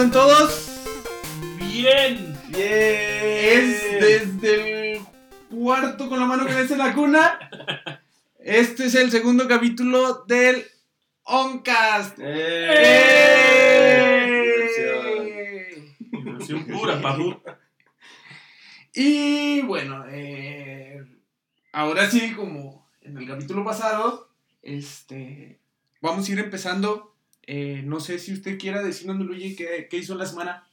¿Cómo andan todos? Bien. Es desde el cuarto con la mano que ves en la cuna. Este es el segundo capítulo del Oncast. ¡Eh! Diversión pura, papu. Y bueno, eh, ahora sí, como en el capítulo pasado, este, vamos a ir empezando. Eh, no sé si usted quiera decirnos, Luigi, qué, qué hizo en la semana.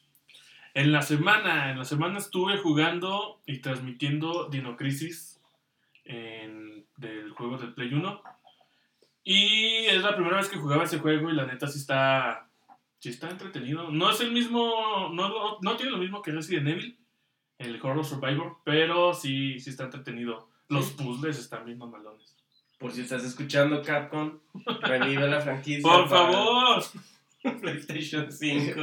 En la semana, en la semana estuve jugando y transmitiendo Dino Crisis en, del juego de Play 1. Y es la primera vez que jugaba ese juego y la neta sí está, sí está entretenido. No es el mismo, no, no tiene lo mismo que Resident Evil, el Horror Survivor, pero sí, sí está entretenido. Los puzzles están bien mamalones. Por si estás escuchando Capcom, revive la franquicia. ¡Por favor! PlayStation 5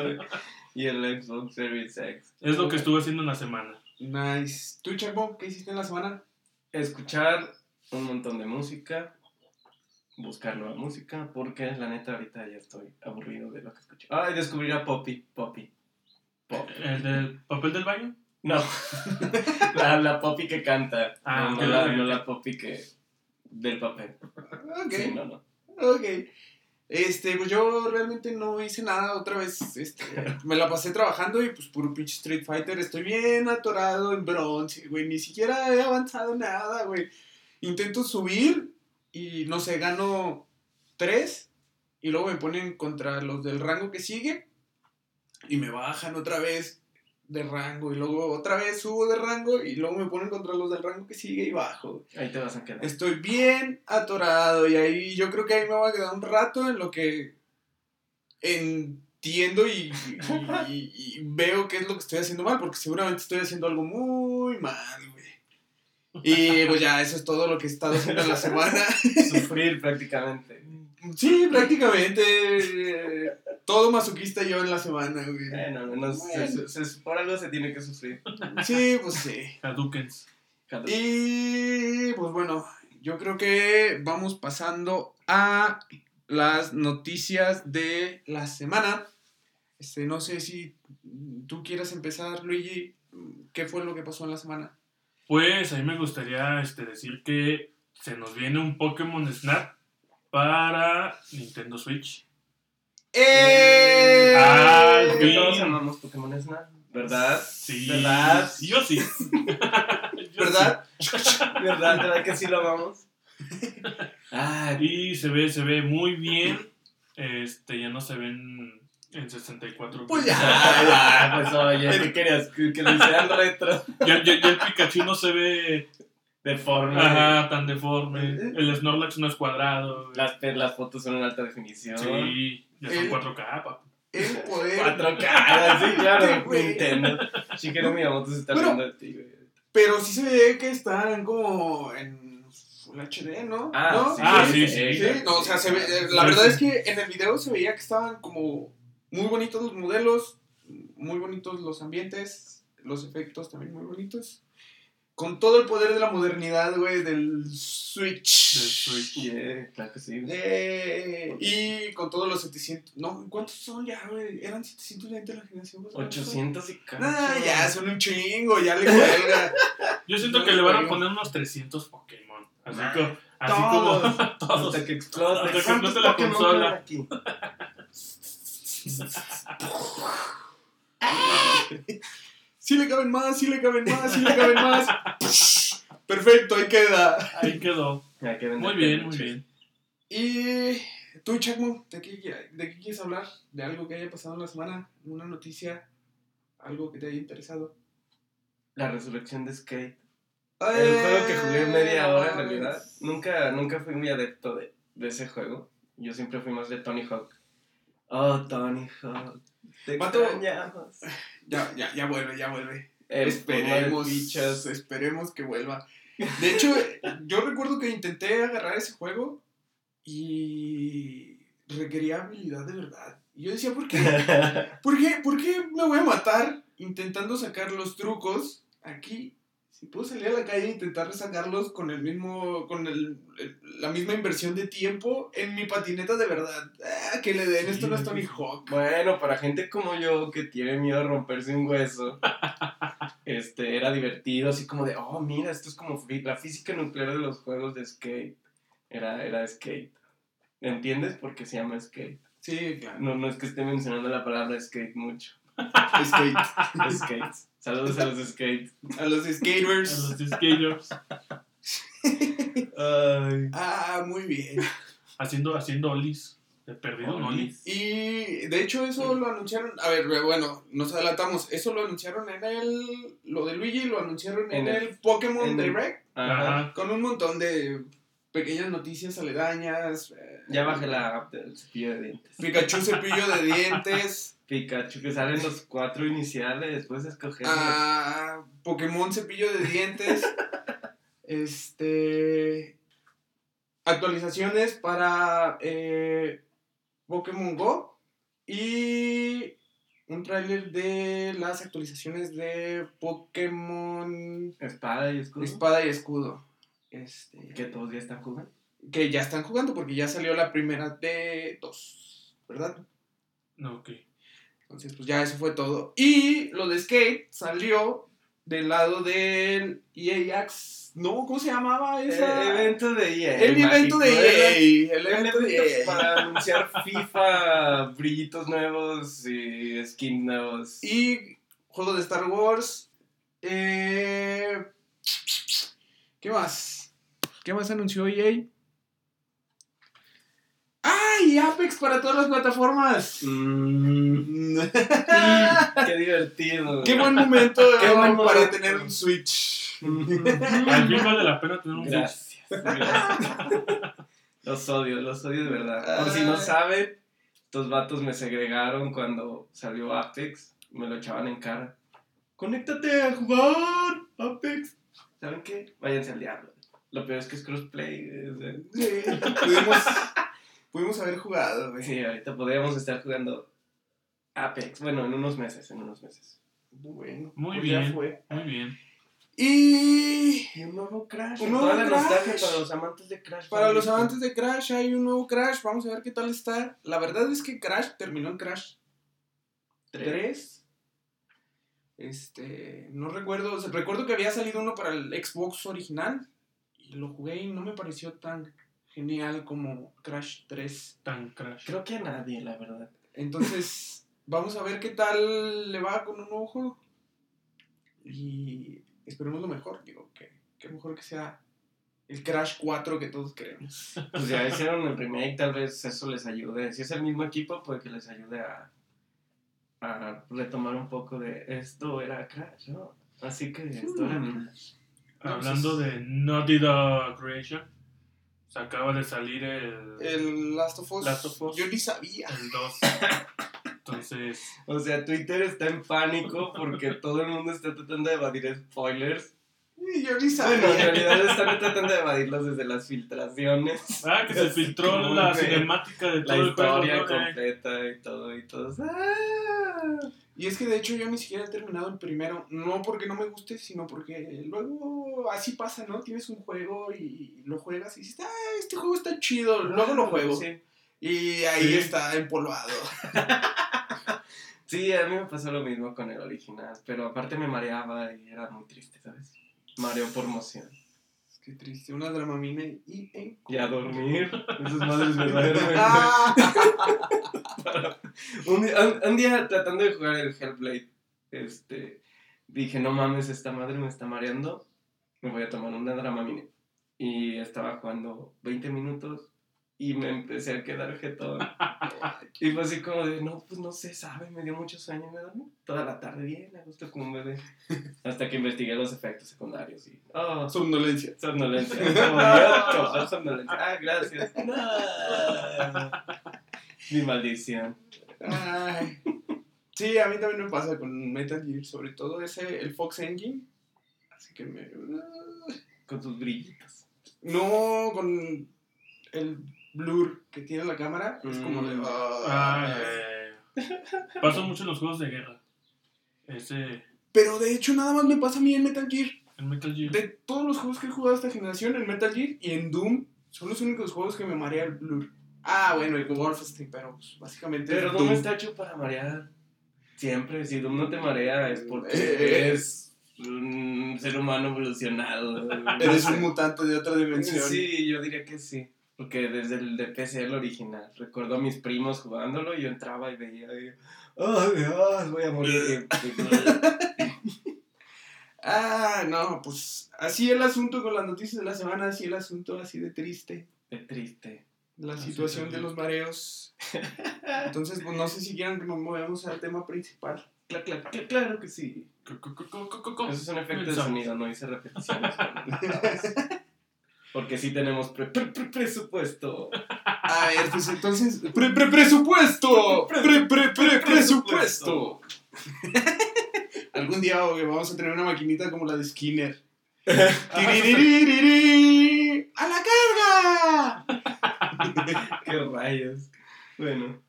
y el Xbox Series X. Es lo que estuve haciendo en la semana. Nice. ¿Tú, Chapo, qué hiciste en la semana? Escuchar un montón de música, buscar nueva música, porque la neta ahorita ya estoy aburrido de lo que escucho. Ay, descubrir a Poppy, Poppy. Poppy. ¿El del papel del baño? No, la, la Poppy que canta. Ah, no, la, no la Poppy que... del papel. Ok. Sí, no, no. Ok. Este, pues yo realmente no hice nada otra vez. Este, me la pasé trabajando y pues puro pinche Street Fighter. Estoy bien atorado en bronce, güey. Ni siquiera he avanzado nada, güey. Intento subir y no sé, gano tres. Y luego me ponen contra los del rango que sigue. Y me bajan otra vez de rango. Y luego otra vez subo de rango. Y luego me ponen contra los del rango que sigue y bajo. Ahí te vas a quedar. Estoy bien atorado y ahí yo creo que ahí me voy a quedar un rato en lo que entiendo y, y- y- y veo qué es lo que estoy haciendo mal, porque seguramente estoy haciendo algo muy mal, güey. Y pues ya, eso es todo lo que he estado haciendo en la semana. Sufrir prácticamente. Sí, prácticamente eh, todo masoquista yo en la semana, güey. Bueno, al menos se- se- se- por algo se tiene que sufrir. Sí, pues sí. Hadouken. Y pues bueno, yo creo que vamos pasando a las noticias de la semana. Este, no sé si tú quieras empezar, Luigi. ¿Qué fue lo que pasó en la semana? Pues a mí me gustaría este, decir que se nos viene un Pokémon Snap para Nintendo Switch. ¡Eh! Al Porque fin. todos amamos Pokémon Snap, ¿verdad? Sí. ¿Verdad? Yo sí. Yo ¿Verdad? ¿Verdad? ¿Verdad que sí lo amamos? Sí. Y se ve, se ve muy bien. Este, ya no se ven en 64. Pues ya. ah, pues oye, ¿qué querías? Que, que lo hicieran retro. Ya, ya- ya el Pikachu no se ve Deforme. ajá, tan deforme. El Snorlax no es cuadrado. Las, las fotos son en alta definición. Sí, ya son El- 4K, papu. El poder. 4K, sí, claro. Nintendo. Shigeru Miyamoto se está Bueno. riendo de ti, güey. Pero sí se ve que están como en Full HD, ¿no? Ah, ¿No? sí, Ah, sí, sí. Sí, no, o sea, se ve, eh, la Sí, verdad sí. es que en el video se veía que estaban como muy bonitos los modelos, muy bonitos los ambientes, los efectos también muy bonitos. Con todo el poder de la modernidad, güey, del Switch. Del Switch. Yeah, claro que sí. Eh, y con todos los 700. No, ¿cuántos son ya, güey? Eran 720 de la generación. pasada? 800 y cacho. Ah, ya, son un chingo, ya le cuelga. Yo siento No que le van a poner unos 300 Pokémon. Así, Nah. como, así Todos. como todos. Hasta que explote. Hasta que ¿Cuántos explote la Pokémon consola. aquí? Sí le caben más, sí le caben más, sí le caben más. Perfecto, ahí queda. Ahí quedó. Ya que Muy bien, muy bien. Y tú, Chacmo, ¿de qué, ¿de qué quieres hablar? ¿De algo que haya pasado en la semana? ¿Una noticia? ¿Algo que te haya interesado? La resurrección de Skate. El juego que jugué media hora en realidad. Nunca, nunca fui muy adepto de, de ese juego. Yo siempre fui más de Tony Hawk. Oh, Tony Hawk. Te extrañamos. Ya, ya, ya vuelve, ya vuelve. El esperemos, bichos. esperemos que vuelva. De hecho, yo recuerdo que intenté agarrar ese juego y requería habilidad de verdad. Y yo decía, ¿por qué? ¿Por qué, ¿Por qué me voy a matar intentando sacar los trucos aquí si puedo salir a la calle e intentar sacarlos con el mismo, con el, el- la misma inversión de tiempo en mi patineta de verdad, ah, que le den, Sí, esto no es Tony. Hawk. Bueno, para gente como yo que tiene miedo a romperse un hueso, este, era divertido, así como de, oh, mira, esto es como la física nuclear de los juegos de skate. Era, era skate. ¿Entiendes por qué se llama skate? Sí, claro. No, no es que esté mencionando la palabra skate mucho. Skate. Skates. Saludos a los skates. A los A skaters. los skaters. Ay. Ah, muy bien. Haciendo, haciendo olis. De perdido, ¿no? Olis. Y de hecho eso lo anunciaron, a ver, bueno, nos adelantamos, eso lo anunciaron en el, lo de Luigi lo anunciaron en, En el, el- Pokémon en Direct, Ajá. Ajá. con un montón de pequeñas noticias aledañas. Ya bajé la app del cepillo de dientes. Pikachu cepillo de dientes, Pikachu, que salen los cuatro iniciales, puedes escoger. ah, Pokémon cepillo de dientes, este, actualizaciones para eh, Pokémon Go y un tráiler de las actualizaciones de Pokémon Espada y escudo. Espada y Escudo. Este, Que todos ya están jugando. Que ya están jugando porque ya salió la primera de dos, ¿verdad? No, ok. Entonces, pues ya eso fue todo. Y lo de Skate salió del lado del EA Axe. No, ¿cómo se llamaba El esa? evento de EA. El evento de EA. era El El evento de EA. para anunciar FIFA, brillitos nuevos y skins nuevos. Y juego de Star Wars. Eh, ¿Qué más? ¿Qué más anunció EA? ¡Ah! Y Apex para todas las plataformas. Mm, qué divertido. Qué buen momento Qué eh, buen para momento. tener un Switch. Al fin vale la pena tener un Switch. Gracias. Los odio, los odio de verdad. Por si no Ay. saben, estos vatos me segregaron cuando salió Apex. Me lo echaban en cara. ¡Conéctate a jugar! ¡Apex! ¿Saben qué? Váyanse al diablo. Lo peor es que es crossplay. Sí, pudimos, pudimos haber jugado, güey. Sí, ahorita podríamos estar jugando Apex. Bueno, en unos meses, en unos meses. Bueno, Muy pues ya bien. fue. Muy bien. Y un nuevo Crash. Un Toda nuevo la Crash. nostalgia para los amantes de Crash. para los amantes de Crash hay un nuevo Crash. Vamos a ver qué tal está. La verdad es que Crash terminó en Crash 3. Este, no recuerdo, o sea, recuerdo que había salido uno para el Xbox original y lo jugué y no me pareció tan genial como Crash 3. Tan crash. Creo que a nadie, la verdad. Entonces, vamos a ver qué tal le va con un nuevo juego. Y esperemos lo mejor, digo, que, que mejor que sea el Crash 4 que todos queremos. Pues ya hicieron el remake, tal vez eso les ayude. Si es el mismo equipo, puede que les ayude a, a retomar un poco de esto era Crash, ¿no? Así que esto era. Crash. Hablando de Naughty Dog Creation, se acaba de salir el, El Last of Us, Last of Us. yo ni sabía. el 2. Entonces, O sea, Twitter está en pánico porque todo el mundo está tratando de evadir spoilers. Y Yo ni sabía. Bueno, en realidad están tratando de evadirlos desde las filtraciones. ah, que se filtró la cinemática de La todo el historia. Eh, completa y todo y todos. ¡ah! Y es que de hecho yo ni siquiera he terminado el primero. No porque no me guste, sino porque luego así pasa, ¿no? Tienes un juego y lo juegas y dices, ah, este juego está chido. Luego lo juego. Sí. Y ahí Sí. está empolvado. Sí, a mí me pasó lo mismo con el original, pero aparte me mareaba y era muy triste, ¿sabes? Mareo por emoción. Qué triste, una dramamina y en... Y a dormir, esas madres me duermen. Un, día, un- un día tratando de jugar el Hellblade, este, dije, no mames, esta madre me está mareando, me voy a tomar una dramamine. Y estaba jugando 20 minutos y me empecé a quedar jetón. y fue así como de, no, pues no sé, sabe, me dio mucho sueño, me dormí toda la tarde bien, a gusto como un bebé. Hasta que investigué los efectos secundarios y, oh, somnolencia. Somnolencia. Yo, causar somnolencia. Ah, gracias. No. Mi maldición. Ay. Sí, a mí también me pasa con Metal Gear, sobre todo ese, el Fox Engine. Así que me... Con tus brillitos. No, con el blur que tiene la cámara. Es como de... Mm. ah. Ah. Pasó mucho en los juegos de guerra. Ese. Pero de hecho nada más me pasa a mí en Metal Gear. En Metal Gear. De todos los juegos que he jugado esta generación, en Metal Gear y en Doom, son los únicos juegos que me marea el blur. Ah, bueno, y con Wolfenstein, pero pues, básicamente. Pero es Doom está hecho para marear. Siempre, si Doom no te marea es porque Eh. eres un ser humano evolucionado. Eres un mutante de otra dimensión. Sí, yo diría que sí. Porque desde el de PC, el original, recuerdo a mis primos jugándolo y yo entraba y veía, y, ¡ay, Dios! Voy a morir. Ah, no, pues así el asunto con las noticias de la semana, así el asunto así de triste. Qué triste. La Así situación de los mareos. Entonces, pues no sé si quieran que nos movamos al tema principal. Claro, claro, claro, claro que sí. Eso es un efecto de sonido, no hice repeticiones. Porque sí tenemos pre- pre- pre- presupuesto. A ver, pues entonces. ¡Pre, pre, presupuesto! ¡Pre, pre, pre, presupuesto! Algún día güey, vamos a tener una maquinita como la de Skinner. ¡A la carga! Qué rayos. Bueno.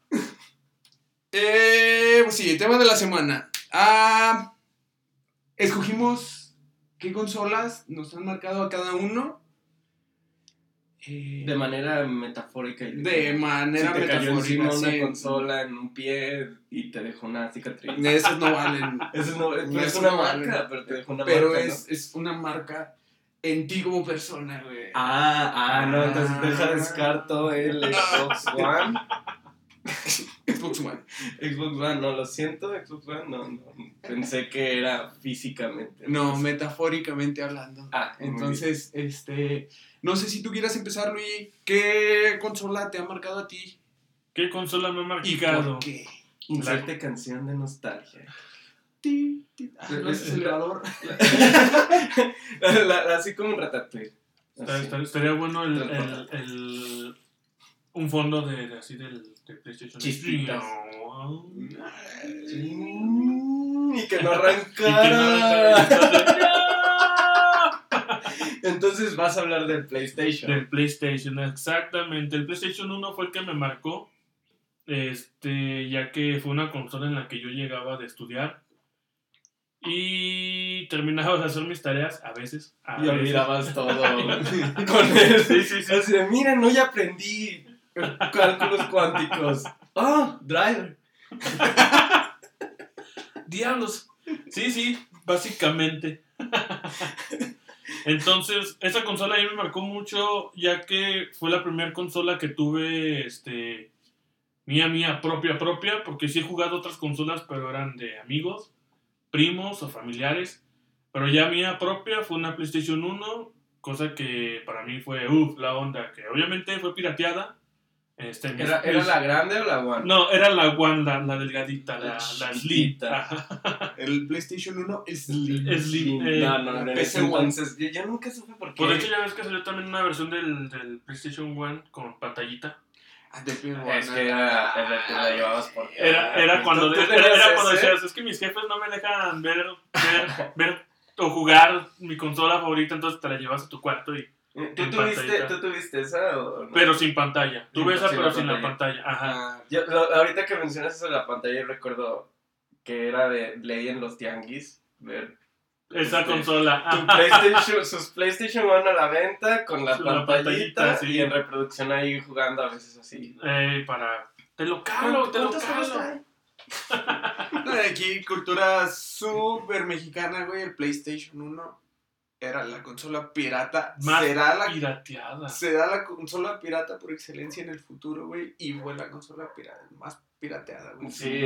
Eh, pues sí, el tema de la semana. Ah, escogimos qué consolas nos han marcado a cada uno. Eh, De manera metafórica y de manera si te cayó encima metafórica. una consola en un pie y te dejó una cicatriz. Esos no valen. Eso no, es, No, es eso una marca, pero te dejó una Pero marca. es, es una marca en ti como persona, güey. Ah, ah, no, entonces deja Ah. descarto el Xbox One. Xbox One. Xbox One, no, lo siento, Xbox One, no, no. Pensé que era físicamente. No, metafóricamente hablando. Ah, muy Entonces, este. No sé si tú quieras empezar, Luis. ¿Qué consola te ha marcado a ti? ¿Qué consola me ha ¿Y marcado? por qué? Inserte canción de nostalgia. Ti, ti. Ah, no es acelerador. La- la- así como un ratatouille. Estaría bueno el, el, el- un fondo de, de así del de PlayStation. Chispitas. Y que no Y que no arrancara. Entonces vas a hablar del PlayStation. Del PlayStation, exactamente. El PlayStation 1 fue el que me marcó. Este, ya que fue una consola en la que yo llegaba de estudiar. Y terminaba de hacer mis tareas a veces. A Y veces. olvidabas todo con él. Sí, sí, sí. Así de, mira, no, ya aprendí cálculos cuánticos. Ah, driver. Diablos. Sí, sí, básicamente. Entonces, esa consola a mí me marcó mucho, ya que fue la primera consola que tuve, este, mía, mía, propia, propia, porque sí he jugado otras consolas, pero eran de amigos, primos o familiares. Pero ya mía propia fue una PlayStation 1, cosa que para mí fue, uff, la onda, que obviamente fue pirateada. Este, mis- ¿Era, ¿Era mis- la grande o la one? No, era la One, la, la delgadita, la, La la Slim. El PlayStation 1 es Slim. Es Slim. eh, no, no, ese One. yo, yo nunca supe por qué. Pues de hecho ya ves que salió también una versión del, del PlayStation 1 con pantallita. Ah, de Play es One, que era, era, te la llevabas por Era, era cuando, ¿Tú era, cuando decías, es que mis jefes no me dejan ver, ver, ver o jugar mi consola favorita, entonces te la llevas a tu cuarto y... ¿Tú tuviste. ¿Tú tuviste esa o no? Pero sin pantalla. Tuve Sin- esa sin pero la sin la pantalla. Ajá. Ah, Yo, lo- ahorita que mencionas eso de la pantalla, yo recuerdo que era de ley en los tianguis ver Esa este, consola. tu. PlayStation, sus PlayStation One a la venta con la Con la pantallita, pantallita, sí. y en reproducción ahí jugando a veces así. Eh, para... Te lo calo, te lo ¿Cuántos juegos calo. aquí, cultura súper mexicana, güey. El PlayStation 1 era la consola pirata. Más será la, pirateada. será la consola pirata por excelencia en el futuro, güey. Y fue la consola pirata, más pirateada, güey. Sí,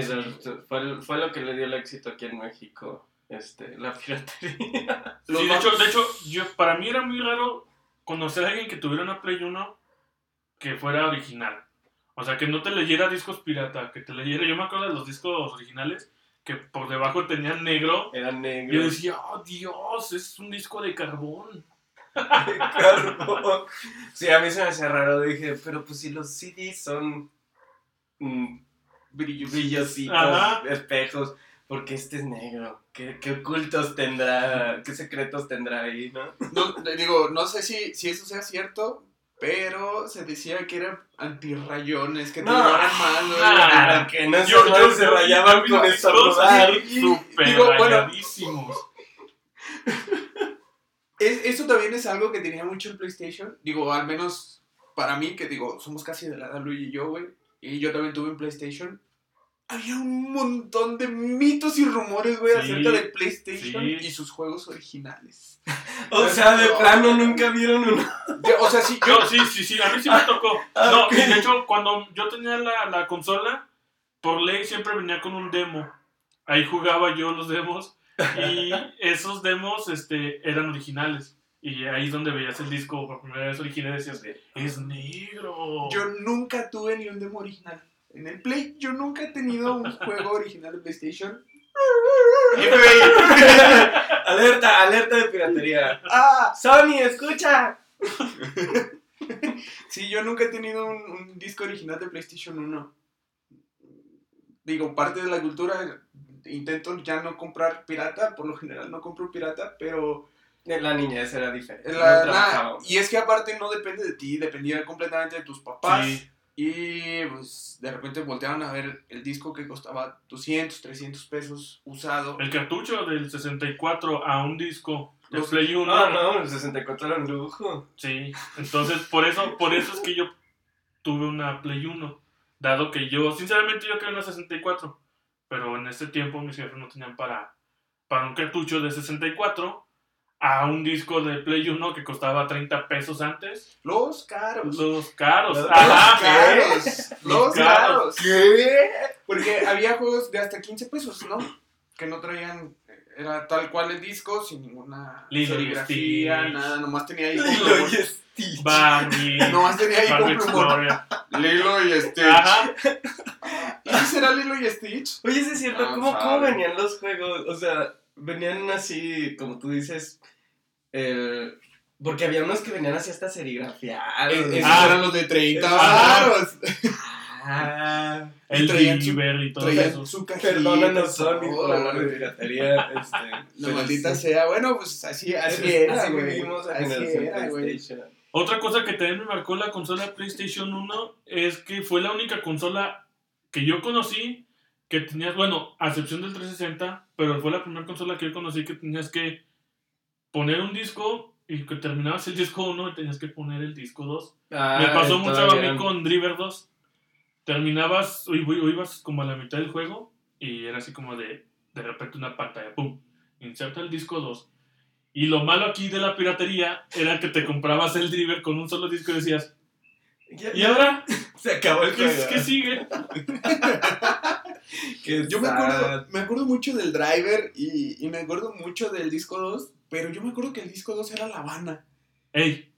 fue, fue lo que le dio el éxito aquí en México, este, la piratería. Los Sí, de hecho, de hecho yo, para mí era muy raro conocer a alguien que tuviera una Play 1 que fuera original. O sea, que no te leyera discos pirata, que te leyera... Yo me acuerdo de los discos originales que por debajo tenían negro. Era Y yo negro. decía, oh Dios, es un disco de carbón. carbón. Sí, a mí se me hacía raro, dije, pero pues si los CDs son mm, brillos. brillositos, Ajá. espejos, porque este es negro. ¿Qué, qué ocultos tendrá, qué secretos tendrá ahí, no? No, digo, no sé si, si eso sea cierto, pero se decía que eran antirrayones, que te No. llevaran mal, güey. Ah, que no Yo- yo- se rayaban con estornudar. Súper Digo, bueno, rayadísimos. Es, eso también es algo que tenía mucho el PlayStation. Digo, al menos para mí, que digo, somos casi de la edad Luis y yo, güey. Y yo también tuve un PlayStation. Había un montón de mitos y rumores, güey, Sí, acerca del PlayStation sí. y sus juegos originales. O sea, de plano nunca vieron uno. De- o sea, sí, yo... Yo, sí, sí, sí, a mí sí me tocó. Ah, No, y de hecho, cuando yo tenía la, la consola, por ley siempre venía con un demo. Ahí jugaba yo los demos y esos demos este, eran originales. Y ahí es donde veías el disco por primera vez original y decías, es negro. Yo nunca tuve ni un demo original. En el Play, yo nunca he tenido un juego original de PlayStation. alerta, alerta de piratería. ¡Ah! Sony, escucha. Sí, yo nunca he tenido un, un disco original de PlayStation 1. Digo, parte de la cultura, intento ya no comprar pirata, por lo general no compro pirata, pero... La niñez era diferente. la- no y es que aparte no depende de ti, dependía completamente de tus papás. Sí. Y pues de repente voltearon a ver el disco que costaba 200, 300 pesos usado. El cartucho del 64 a un disco Los- Play 1. Ah, no, el 64 era un lujo. Sí, entonces por eso, por eso es que yo tuve una Play 1. Dado que yo, sinceramente, yo quería una 64. Pero en ese tiempo mis jefes no tenían para, para un cartucho de 64 a un disco de Play 1 que costaba 30 pesos antes. Los caros. Los caros. Los Ajá. caros. Los caros. caros. ¿Qué? Porque había juegos de hasta 15 pesos, ¿no? Que no traían, era tal cual el disco, sin ninguna Lilo y serigrafía, Stitch. nada, nomás tenía ahí Lilo y Stitch. Barbie. Nomás tenía ahí con plumón. Lilo y Stitch. Ajá. ¿Y será Lilo y Stitch? Oye, sí es cierto, Ah, ¿cómo. ¿cómo venían los juegos? O sea, venían así, como tú dices, el... Porque había unos que venían así hasta serigrafiados. Eh, esos Ah. eran los de 30 Ah. varos. Ah, El traían su- Diver y todo Traían eso. su cajita. perdónanos, Sony, por hablar de piratería. Este, La pero maldita sí. sea. Bueno, pues así, así Así era, güey. vivimos la Así generación era, güey. Otra cosa que también me marcó la consola PlayStation 1 es que fue la única consola que yo conocí que tenías, bueno, a excepción del 360, pero fue la primera consola que yo conocí que tenías que poner un disco y que terminabas el disco 1 y tenías que poner el disco 2. Me Ah, pasó mucho a mí con Driver 2. Terminabas o iba- o ibas como a la mitad del juego y era así como de de repente una pantalla, pum, inserta el disco 2. Y lo malo aquí de la piratería era que te comprabas el Driver con un solo disco y decías, Ya- ¿y ahora? Se acabó el ¿Qué, juego. qué sigue? Qué Yo me acuerdo, me acuerdo mucho del driver y, y me acuerdo mucho del disco 2, pero yo me acuerdo que el disco 2 era La Habana. Ey,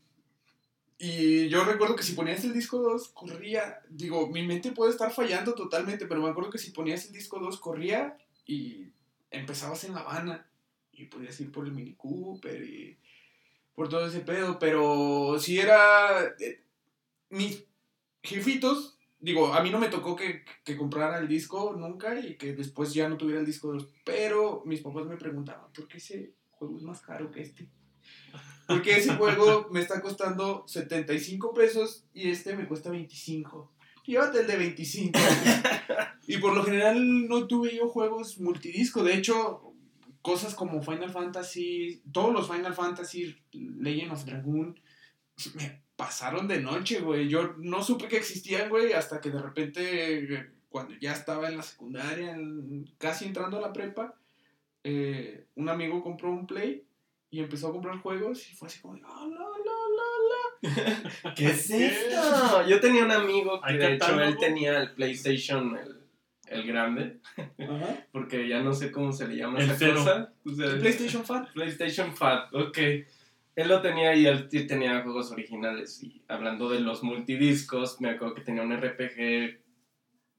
Y yo recuerdo que si ponías el disco 2, corría. Digo, mi mente puede estar fallando totalmente, pero me acuerdo que si ponías el disco 2, corría y empezabas en La Habana. Y podías ir por el Mini Cooper y por todo ese pedo. Pero si era. eh, mis jefitos, digo, a mí no me tocó que, que comprara el disco nunca y que después ya no tuviera el disco 2. Pero mis papás me preguntaban, ¿por qué ese juego es más caro que este? Porque ese juego me está costando 75 pesos y este me cuesta 25. Llévate el de 25. y por lo general no tuve yo juegos multidisco. De hecho, cosas como Final Fantasy, todos los Final Fantasy, Legend of Dragoon, me pasaron de noche, güey. Yo no supe que existían, güey, hasta que de repente, cuando ya estaba en la secundaria, en- casi entrando a la prepa, eh, un amigo compró un Play y empezó a comprar juegos y fue así como, de, "Ah, la, la, la, ¿Qué es esto? Yo tenía un amigo que ¿Hay de hecho él tenía el PlayStation, el, el grande, la". Ajá. porque ya no sé cómo se le llama El esa cero. cosa. O sea, El PlayStation Fan. PlayStation Fat, ok. Él lo tenía y él tenía juegos originales. Y hablando de los multidiscos, me acuerdo que tenía un RPG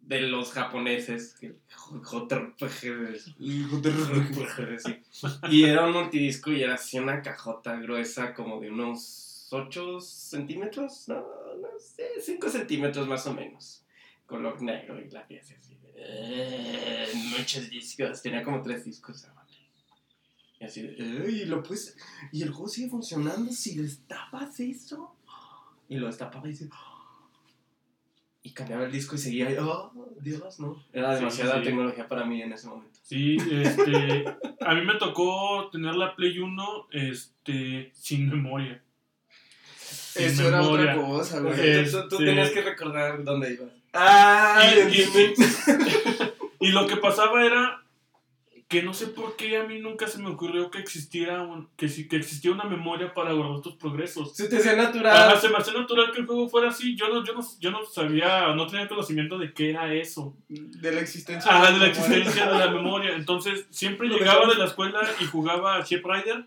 de los japoneses. el JRPG. JRPG, sí. Y era un multidisco y era así una cajota gruesa como de unos 8 centímetros, no, no sé, 5 centímetros más o menos. Color negro y la pieza así. "Eh, muchos discos, tenía como tres discos. Y así de, "Ey, lo puedes- y el juego sigue funcionando si destapas eso. Y lo destapaba y dice, y cambiaba el disco y seguía oh, Dios, no. Era demasiada tecnología para mí en ese momento. Sí, este, a mí me tocó tener la Play 1 este, sin memoria. Eso era otra cosa, güey. Tú, tú, este tenías que recordar dónde ibas. Ah, y, y, lo que pasaba era que no sé por qué a mí nunca se me ocurrió que existiera un, que, que existía una memoria para guardar tus progresos. Se te hacía natural. se me hacía natural que el juego fuera así. Yo no, yo no, yo no sabía, no tenía conocimiento de qué era eso. De la existencia. De la, existencia de la memoria. Entonces, siempre llegaba de la escuela y jugaba a Chip Rider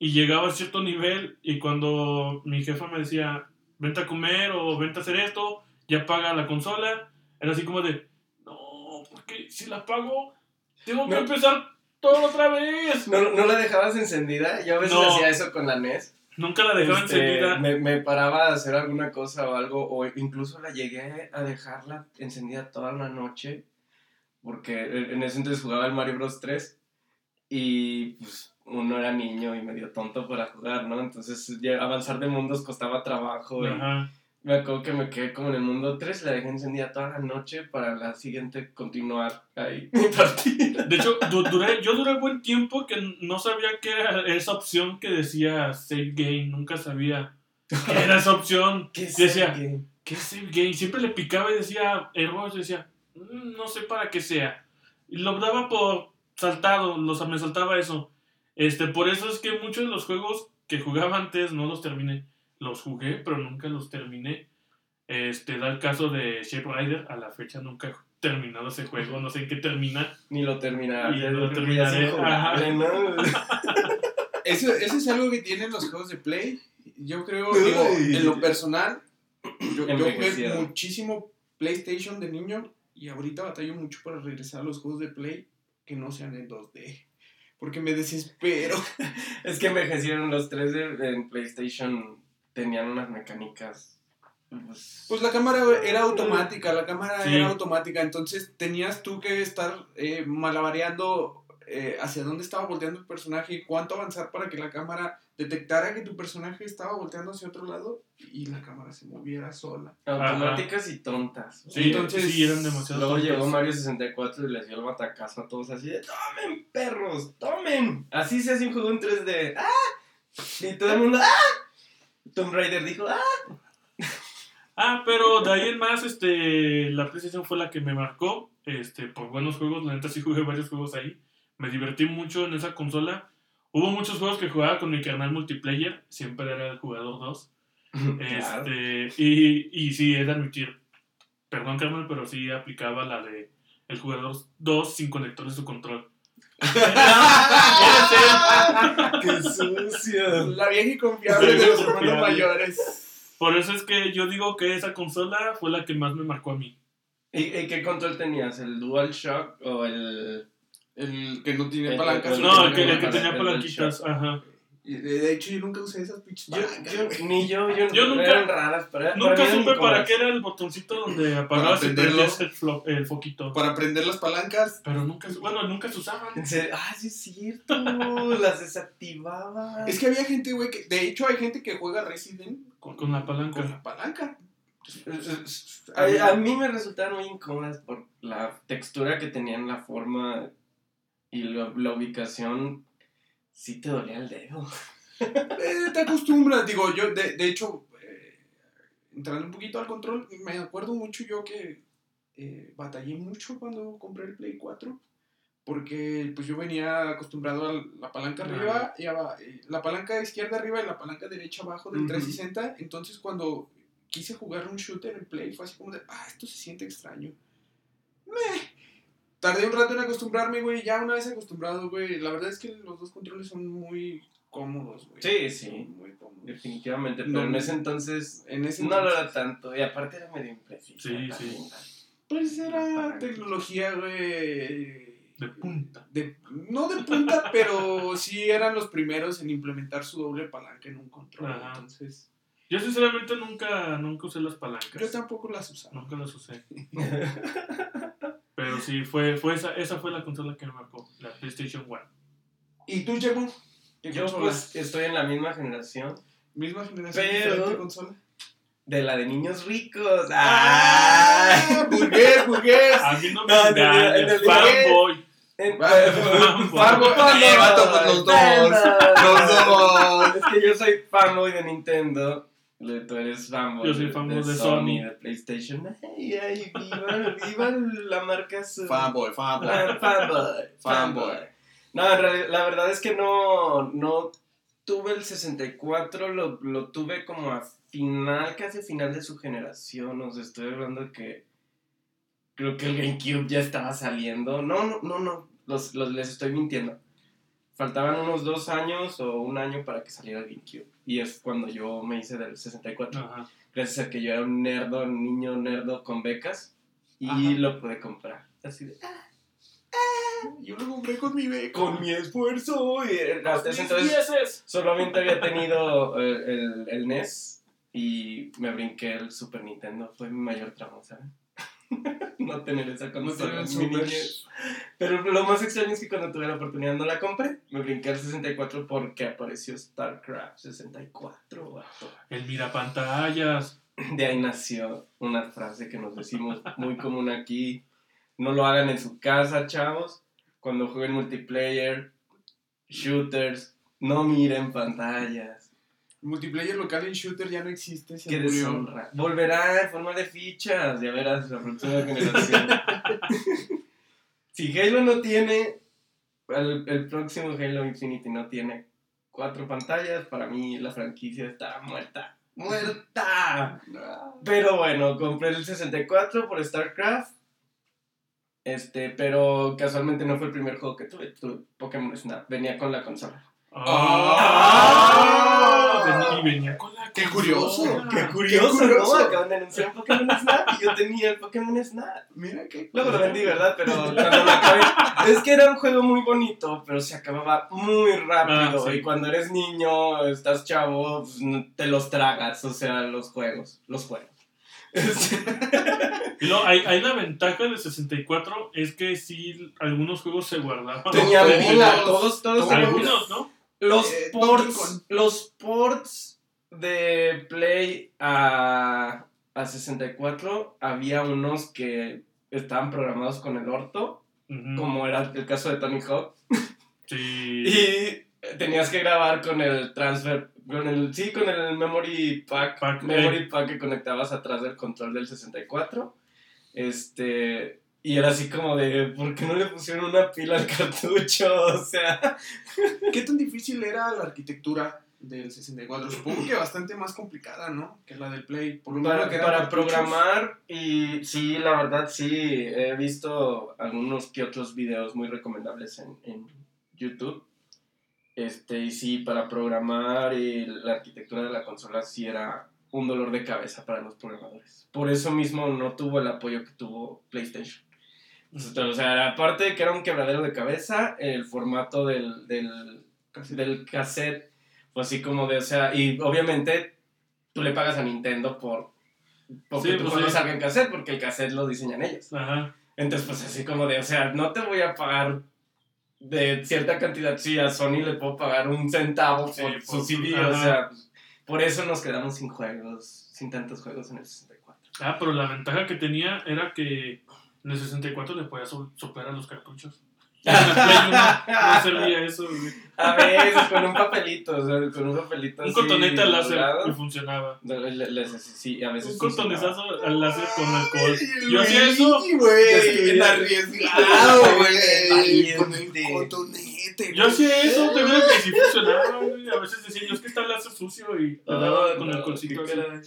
y llegaba a cierto nivel y cuando mi jefa me decía, vente a comer o vente a hacer esto, ya paga la consola, era así como de, no, porque si la pago tengo que empezar todo otra vez. ¿No, ¿No la dejabas encendida? Yo a veces hacía eso con la NES. Nunca la dejaba este, encendida. Me, me, paraba a hacer alguna cosa o algo, o incluso la llegué a dejarla encendida toda una noche, porque en ese entonces jugaba el Mario Bros. 3 y pues uno era niño y medio tonto para jugar, ¿no? Entonces avanzar de mundos costaba trabajo. Ajá me acuerdo que me quedé como en el mundo 3, la dejé encendida toda la noche para la siguiente continuar ahí mi partida. De hecho, duré, yo duré buen tiempo que no sabía qué era esa opción que decía save game, nunca sabía qué era esa opción. ¿Qué decía, ¿qué save game? Siempre le picaba y decía error, decía, mm, no sé para qué sea. Y lo daba por saltado, los, me saltaba eso. Este, por eso es que muchos de los juegos que jugaba antes no los terminé los jugué, pero nunca los terminé. Este, da el caso de Shape Rider, a la fecha nunca he terminado ese juego, no sé en qué termina. Ni lo terminaré. Ni lo terminaré. Eso, eso es algo que tienen los juegos de Play. Yo creo, digo, en lo personal, yo, yo jugué muchísimo PlayStation de niño y ahorita batallo mucho para regresar a los juegos de Play que no sean en 2D. Porque me desespero. es que envejecieron los 3D en PlayStation tenían unas mecánicas. Pues, pues la cámara era automática, la cámara era automática, entonces tenías tú que estar eh, malabareando eh, hacia dónde estaba volteando el personaje y cuánto avanzar para que la cámara detectara que tu personaje estaba volteando hacia otro lado y la cámara se moviera sola. Automáticas y tontas. Sí, entonces sí, eran demasiado Luego llegó Mario 64 y les dio el batacazo a todos así de ¡Tomen, perros! ¡Tomen! Así se hace un juego en 3D. ¡Ah! Y todo el mundo ¡Ah! Tomb Raider dijo, ¡ah! Ah, pero de ahí en más, este, la PlayStation fue la que me marcó, este, por buenos juegos, la neta sí jugué varios juegos ahí, me divertí mucho en esa consola, hubo muchos juegos que jugaba con mi canal multiplayer, siempre era el jugador 2, este, y, y sí, he de admitir, perdón carnal, pero sí aplicaba la de el jugador 2 sin conector de su control. ¡Qué sucio! La vieja y confiable de los hermanos mayores. Por eso es que yo digo que esa consola fue la que más me marcó a mí. ¿Y, qué control tenías? ¿El DualShock o el.? El que no tiene palancas. No, el que, tenía palanquitas, ajá. De hecho, yo nunca usé esas pinches yo, Ni yo, yo, yo nunca, eran raras. Para, nunca supe para qué era el botoncito donde apagabas y prendías el, el, foquito. Para prender las palancas. Pero nunca, bueno, nunca se usaban. Ah, sí es cierto. las desactivaba. Es que había gente, güey, que. De hecho, hay gente que juega Resident con, con la palanca. Con la palanca. A, a, mí me resultaron muy incómodas por la textura que tenían, la forma y la, la ubicación sí te dolía el dedo. Eh, te acostumbras, digo, yo, de, de hecho, eh, entrando un poquito al control, me acuerdo mucho yo que eh, batallé mucho cuando compré el Play 4, porque pues yo venía acostumbrado a la palanca arriba, y la palanca izquierda arriba y la palanca derecha abajo del 360, entonces cuando quise jugar un shooter en Play fue así como de, ah, esto se siente extraño. Me tardé un rato en acostumbrarme, güey. Ya una vez acostumbrado, güey. La verdad es que los dos controles son muy cómodos, güey. Sí, sí. Muy cómodos. Definitivamente. Pero en ese entonces. En ese no lo era tanto. Y aparte era medio impreciso. Sí, sí. Pues era tecnología, güey. De punta. De, no de punta, pero sí eran los primeros en implementar su doble palanca en un control. Entonces. Yo sinceramente nunca, nunca usé las palancas. Yo tampoco las usaba. Nunca las usé. Pero sí, fue, fue esa, esa fue la consola que me marcó, la PlayStation 1. ¿Y tú, Jemo? Yo pues estoy en la misma generación. ¿Misma generación? Pero... consola? de la de niños ricos. ¡Ah! ¡Burgués, burgués! A mí no me No, engañes, realidad- fanboy. Fanboy. Fanboy, Eh, pues, los dos. Los dos. Es que yo soy fanboy de Nintendo. Tú eres fanboy, Yo soy fanboy de de Sony, Sony. de PlayStation. Ay, ay, viva, viva la marca Sony. Fanboy, fanboy. Fan- fanboy, fanboy. No, en realidad, la verdad es que no, no tuve el 64, lo, lo tuve como a final, casi final de su generación. O sea, estoy hablando de que creo que el GameCube ya estaba saliendo. No, no, no, no, los, los- les estoy mintiendo. Faltaban unos dos años o un año para que saliera el GameCube. Y es cuando yo me hice del 64 Ajá. gracias a que yo era un nerdo, un niño nerdo con becas y Ajá. lo pude comprar. Así de, Yo lo compré con mi beca. con mi esfuerzo. Y eh, hasta ese entonces dieces. solamente había tenido el, el, el NES y me brinqué el Super Nintendo. Fue mi mayor trauma, ¿saben? no tener esa No consola. tener en el mi Super. niñez. Pero lo más extraño es que cuando tuve la oportunidad no la compré. Me brinqué al 64 porque apareció StarCraft 64. vato. El mirapantallas. De ahí nació una frase que nos decimos muy común aquí. No lo hagan en su casa, chavos. Cuando jueguen multiplayer, shooters, no miren pantallas. Multiplayer local en shooter ya no existe. Se Qué murió. deshonra. Volverá en forma de fichas, ya verás la próxima generación. si Halo no tiene, el, el próximo Halo Infinity no tiene cuatro pantallas, para mí la franquicia está muerta. ¡Muerta! Ah. Pero bueno, compré el 64 por StarCraft. Este, pero casualmente no fue el primer juego que tuve. Tuve Pokémon Snap. Venía con la consola. Ah, venía- y venía con la ¡Qué curioso! Qué curioso, curioso, ¿no? Acaban de anunciar un Pokémon Snap y yo tenía el Pokémon Snap. Mira qué. Luego lo vendí, ¿verdad? Pero cuando lo acabé. Es que era un juego muy bonito, pero se acababa muy rápido. Ah, sí. Y cuando eres niño, estás chavo, pues, no- te los tragas. O sea, los juegos. Los juegos. Luego, hay, hay una ventaja del 64, es que sí, algunos juegos se guardaban. Tenía pila, todos, todos. tenían Algunos, ¿no? Los Eh, ports, los ports de Play a, a 64, había unos que estaban programados con el orto, como era el caso de Tony Hawk, Sí. y tenías que grabar con el transfer, con el, sí, con el memory pack, Pack, memory pack que conectabas atrás del control del 64, este... Y era así como de, ¿por qué no le pusieron una pila al cartucho? O sea, ¿Qué tan difícil era la arquitectura del 64? Supongo que bastante más complicada, ¿no? Que la del Play. Por lo Para, para programar y sí, la verdad sí, he visto algunos que otros videos muy recomendables en, en YouTube. Este, y sí, para programar y la arquitectura de la consola sí era un dolor de cabeza para los programadores. Por eso mismo no tuvo el apoyo que tuvo PlayStation. O sea, aparte de que era un quebradero de cabeza, el formato del, del, del cassette fue así como de, o sea, y obviamente tú le pagas a Nintendo por porque Sí, tu pues sí. salga en cassette, porque el cassette lo diseñan ellos. Ajá. Entonces, pues así como de, o sea, no te voy a pagar de cierta cantidad, sí, a Sony le puedo pagar un centavo Sí, por por su CD, o sea, por eso nos quedamos sin juegos, sin tantos juegos en el 64. Ah, pero la ventaja que tenía era que en el 64 le podías so- soplar a los cartuchos. En el Play 1 no servía eso, güey. A veces con un papelito, o sea, con un papelito Un así cotonete al láser y funcionaba. Le- le- le- sí, a veces Un cotonezazo al láser con alcohol. Ay, Yo hacía eso. Sí, güey. Arriesgado, güey. Con el cotonete. Yo hacía eso, te juro que sí funcionaba, güey. A veces decía yo, es que está el láser sucio y le daba Ah, con no, el caray.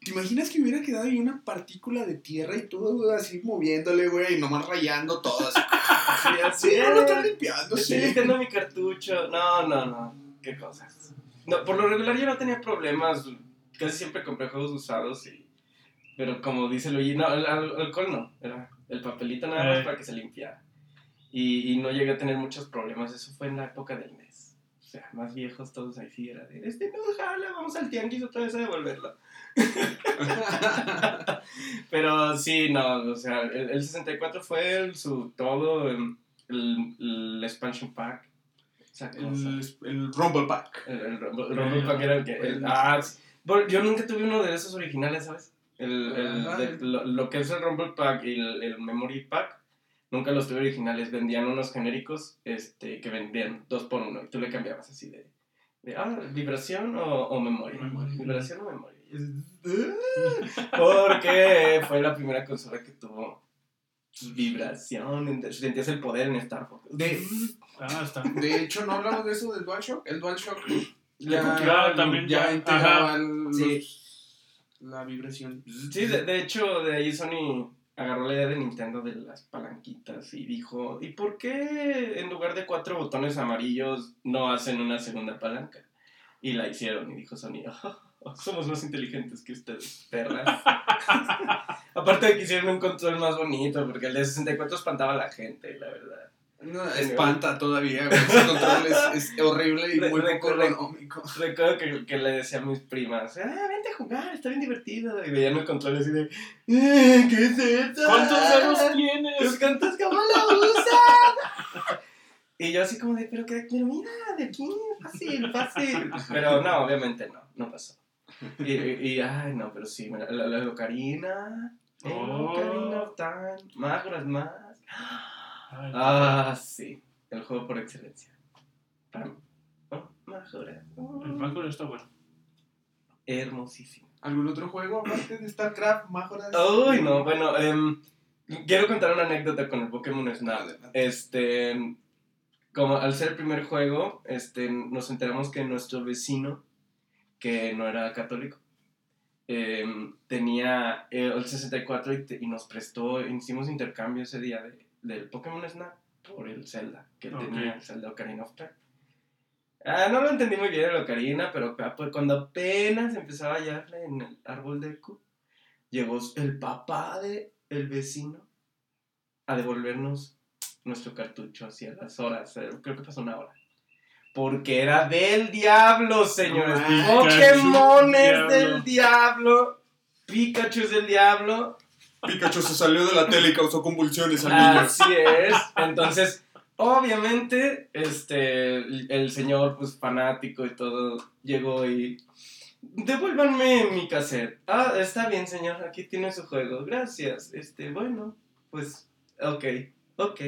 ¿Te imaginas que hubiera quedado ahí una partícula de tierra y todo, güey, así moviéndole, güey, y nomás rayando todo así? Sí, no lo es. están limpiando, Estoy sí. limpiando mi cartucho. No, no, no. Qué cosas. No, por lo regular yo no tenía problemas. Casi siempre compré juegos usados y... Pero como dice Luigi, no, el, el alcohol no. Era el papelito nada más Eh. para que se limpiara. Y, y no llegué a tener muchos problemas. Eso fue en la época del mes. O sea, más viejos todos ahí sí era de... Este no jala, vamos al tianguis otra vez a devolverlo. Pero sí, no, o sea, el, el 64 fue el, su todo, el, el expansion pack. Esa cosa. El, el Rumble Pack. El, el Rumble el Rumble Pack era el que. el- El- ah, sí. Yo nunca tuve uno de esos originales, ¿sabes? El, el lo, que es el Rumble Pack y el, el, Memory Pack, nunca los tuve originales. Vendían unos genéricos este, que vendían dos por uno y tú le cambiabas así de, de ah, vibración o, o memoria. Vibración o memoria. Porque fue la primera consola que tuvo vibración, sentías el poder en Star Fox. De, ah, está. de hecho, no hablamos de eso del DualShock. El DualShock ya, también ya, integraba sí la vibración. Sí, de, hecho, de ahí Sony agarró la idea de Nintendo de las palanquitas y dijo, ¿y por qué en lugar de cuatro botones amarillos no hacen una segunda palanca? Y la hicieron y dijo Sony, oh, somos más inteligentes que ustedes, perras. Aparte de que hicieron un control más bonito, porque el de 64 espantaba a la gente, la verdad. No, espanta todavía, güey. Ese control es, es, horrible y muy económico. Recuerdo que, que, le decía a mis primas, ah, vente a jugar, está bien divertido. Y veían el control así de, eh, ¿qué es esto? ¿Cuántos dedos tienes? ¿Cuántos cómo lo usas? y yo así como de, pero que mira, de aquí, fácil, fácil. Pero no, obviamente no, no pasó. Y, y, ay, no, pero sí, la, la, la Locarina, oh. Locarina tan, más, más. Ah, sí. El juego por excelencia. Para mí. Oh, El Majora está bueno. Hermosísimo. ¿Algún otro juego aparte de StarCraft, Majora? Uy, no, bueno, em, quiero contar una anécdota con el Pokémon Snap. Este, como al ser el primer juego, este, nos enteramos que nuestro vecino, que no era católico, em, tenía el 64 y, y, nos prestó, hicimos intercambio ese día de, del Pokémon Snap por el Zelda que tenía, el Zelda Ocarina of Time. Ah, no lo entendí muy bien el Ocarina, pero pues, cuando apenas empezaba a hallarle en el árbol de Q, llegó el papá de el vecino a devolvernos nuestro cartucho hacia las horas. Eh, creo que pasó una hora. Porque era del diablo, señores. Pokémon es del diablo. Pikachu es del diablo. Pikachu se salió de la tele y causó convulsiones al niño. Así es. Entonces, obviamente, este, el señor, pues, fanático y todo, llegó y... Devuélvanme mi cassette. Ah, está bien, señor, aquí tiene su juego. Gracias. Este, bueno, pues, ok, ok.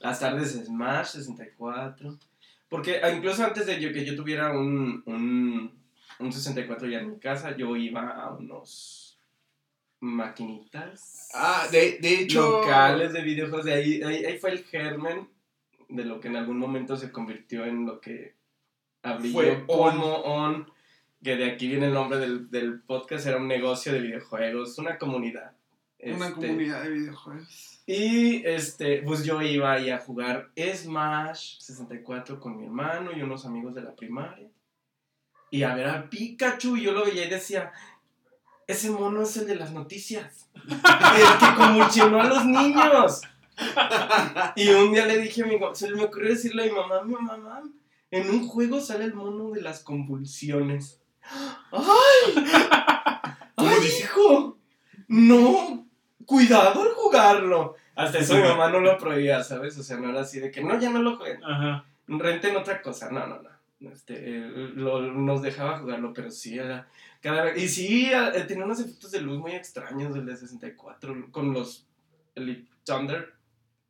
Las tardes Smash 64. Porque ah, incluso antes de que yo tuviera un, un, un 64 ya en mi casa, yo iba a unos maquinitas. Ah, de, de hecho. Locales de videojuegos. De ahí, ahí, fue el germen de lo que en algún momento se convirtió en lo que abrió como on. Que de aquí viene el nombre del, del, podcast. Era un negocio de videojuegos, una comunidad. Una este, comunidad de videojuegos. Y este, pues yo iba ahí a jugar Smash 64 con mi hermano y unos amigos de la primaria. Y a ver a Pikachu, y yo lo veía y decía, ese mono es el de las noticias. el que convulsionó a los niños. Y un día le dije a mi mamá, se me ocurrió decirle a mi mamá, mi mamá, en un juego sale el mono de las convulsiones. ¡Ay! ¡Ay, hijo! No, cuidado al jugarlo. Hasta eso mi mamá no lo prohibía, ¿sabes? O sea, no era así de que no, ya no lo jueguen. Ajá. Renten otra cosa. No, no, no. Este, nos dejaba jugarlo, pero sí era y sí, eh, tenía unos efectos de luz muy extraños del de 64 con los el Thunder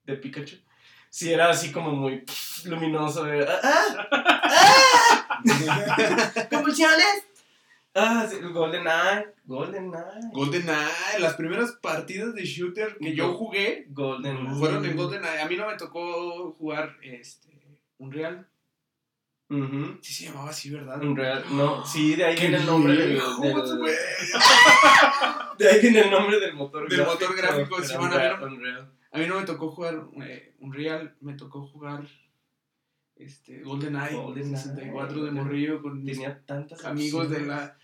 de Pikachu. Sí, era así como muy luminoso. ¡Ah! ¡Ah! ¡Convulsiones! Ah, sí, Golden Eye. Golden Eye. Golden Eye. Las primeras partidas de shooter que yo jugué Golden fueron en Golden Eye. A mí no me tocó jugar este, Unreal. Sí se llamaba así, ¿verdad? Unreal, no, sí, de ahí viene el nombre del, De ahí viene el nombre del motor del gráfico. motor gráfico, sí, a, mí no, me tocó jugar eh, Unreal, me tocó jugar este, GoldenEye, Golden 64 de morrillo con tenía tantas amigos de la,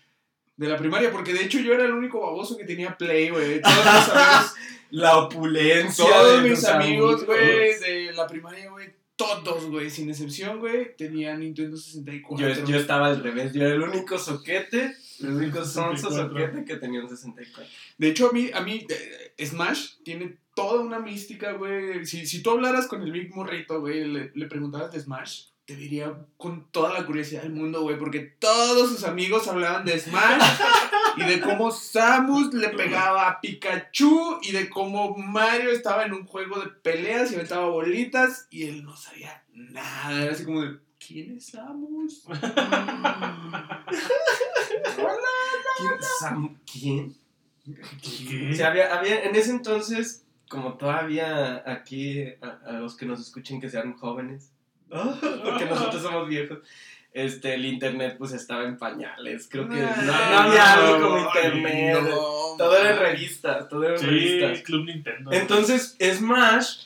de la primaria, porque de hecho yo era el único baboso que tenía Play, güey. Todos mis amigos, la opulencia. Todos mis amigos, güey, de la primaria, güey todos, güey, sin excepción, güey, tenían Nintendo 64. Yo, yo estaba al revés, yo era el único soquete, el único sonso soquete que tenía un 64. De hecho, a mí, a mí eh, Smash tiene toda una mística, güey. Si, si tú hablaras con el Big Morrito, güey, le, le preguntabas de Smash, te diría con toda la curiosidad del mundo, güey, porque todos sus amigos hablaban de Smash y de cómo Samus le pegaba a Pikachu y de cómo Mario estaba en un juego de peleas y aventaba bolitas y él no sabía nada. Era así como de, ¿quién es Samus? ¿Quién? Sam- ¿Quién? ¿Qué? O sea, había, había, en ese entonces, como todavía aquí, a, a los que nos escuchen que sean jóvenes, porque nosotros somos viejos, este, el internet pues estaba en pañales. Creo que no, no había algo como internet. No, todo era en revistas, todo era en Sí, revistas. Club Nintendo. Entonces, Smash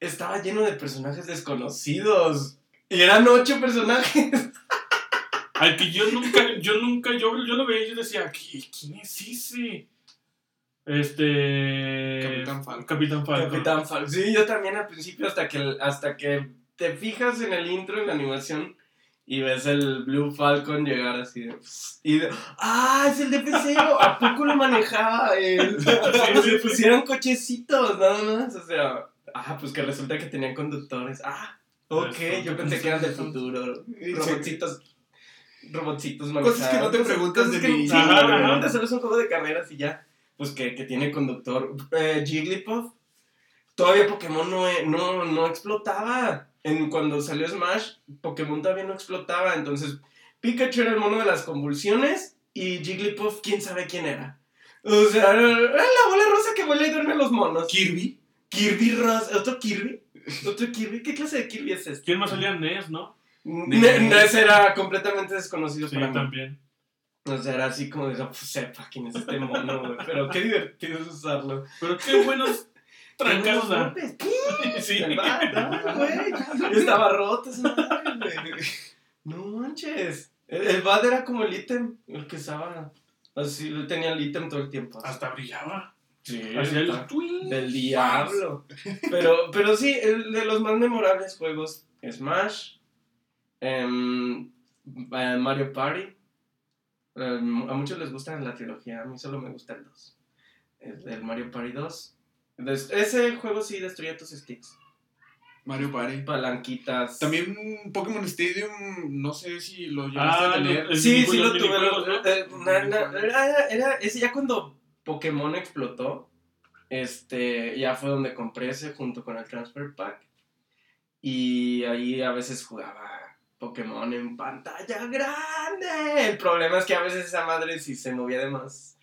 estaba lleno de personajes desconocidos. Y eran ocho personajes. Al que yo nunca, yo nunca, yo, yo lo veía y yo decía, ¿qué- ¿quién es ese? Este... Capitán Falcon. Capitán Falcon. Capitán Falcon. Sí, yo también al principio, hasta que, hasta que te fijas en el intro, en la animación, y ves el Blue Falcon llegar así de... Y de- ¡Ah, es el de! ¿A poco lo manejaba él? sí, Se pusieron cochecitos, nada más. O sea, ah, pues que resulta que tenían conductores. Ah, ok, Resulta yo pensé que eran del futuro. Robotcitos. Robotcitos Cosas que no te manejados. preguntas de que- niño. Sí, no Ajá. preguntas, solo es un juego de carreras y ya. Pues que, que tiene conductor. Eh, Jigglypuff. Todavía Pokémon no, no, no explotaba. En, cuando salió Smash, Pokémon todavía no explotaba. Entonces, Pikachu era el mono de las convulsiones y Jigglypuff, quién sabe quién era. O sea, era la bola rosa que vuela y duerme a los monos. Kirby. Kirby Rosa. ¿Otro Kirby? ¿Otro Kirby? ¿Qué clase de Kirby es este? ¿Quién más salía? NES, ¿no? Ne- Ness era completamente desconocido Sí, para mí. también. O sea, era así como de, pues sepa quién es este mono, güey. Pero qué divertido es usarlo. Pero qué buenos golpes. Sí. ¿Verdad? No, güey. Estaba roto esa madre, güey. No manches. El, el Bad era como el ítem, el que estaba. Así, tenía el ítem todo el tiempo. Hasta brillaba. Sí, el del diablo. Pero, pero sí, el de los más memorables juegos, Smash, em, eh, Mario Party. Em, a muchos les gusta la trilogía, a mí solo me gusta el 2. El, el Mario Party 2. Ese juego sí destruía tus sticks. Mario Party. Palanquitas. También Pokémon Stadium, no sé si lo llegaste Ah, a tener. Sí, sí lo tuve. ¿no? eh, na- na- era, era- ese ya cuando Pokémon explotó, este, ya fue donde compré ese junto con el Transfer Pack. Y ahí a veces jugaba Pokémon en pantalla grande. El problema es que a veces esa madre, si se movía de más,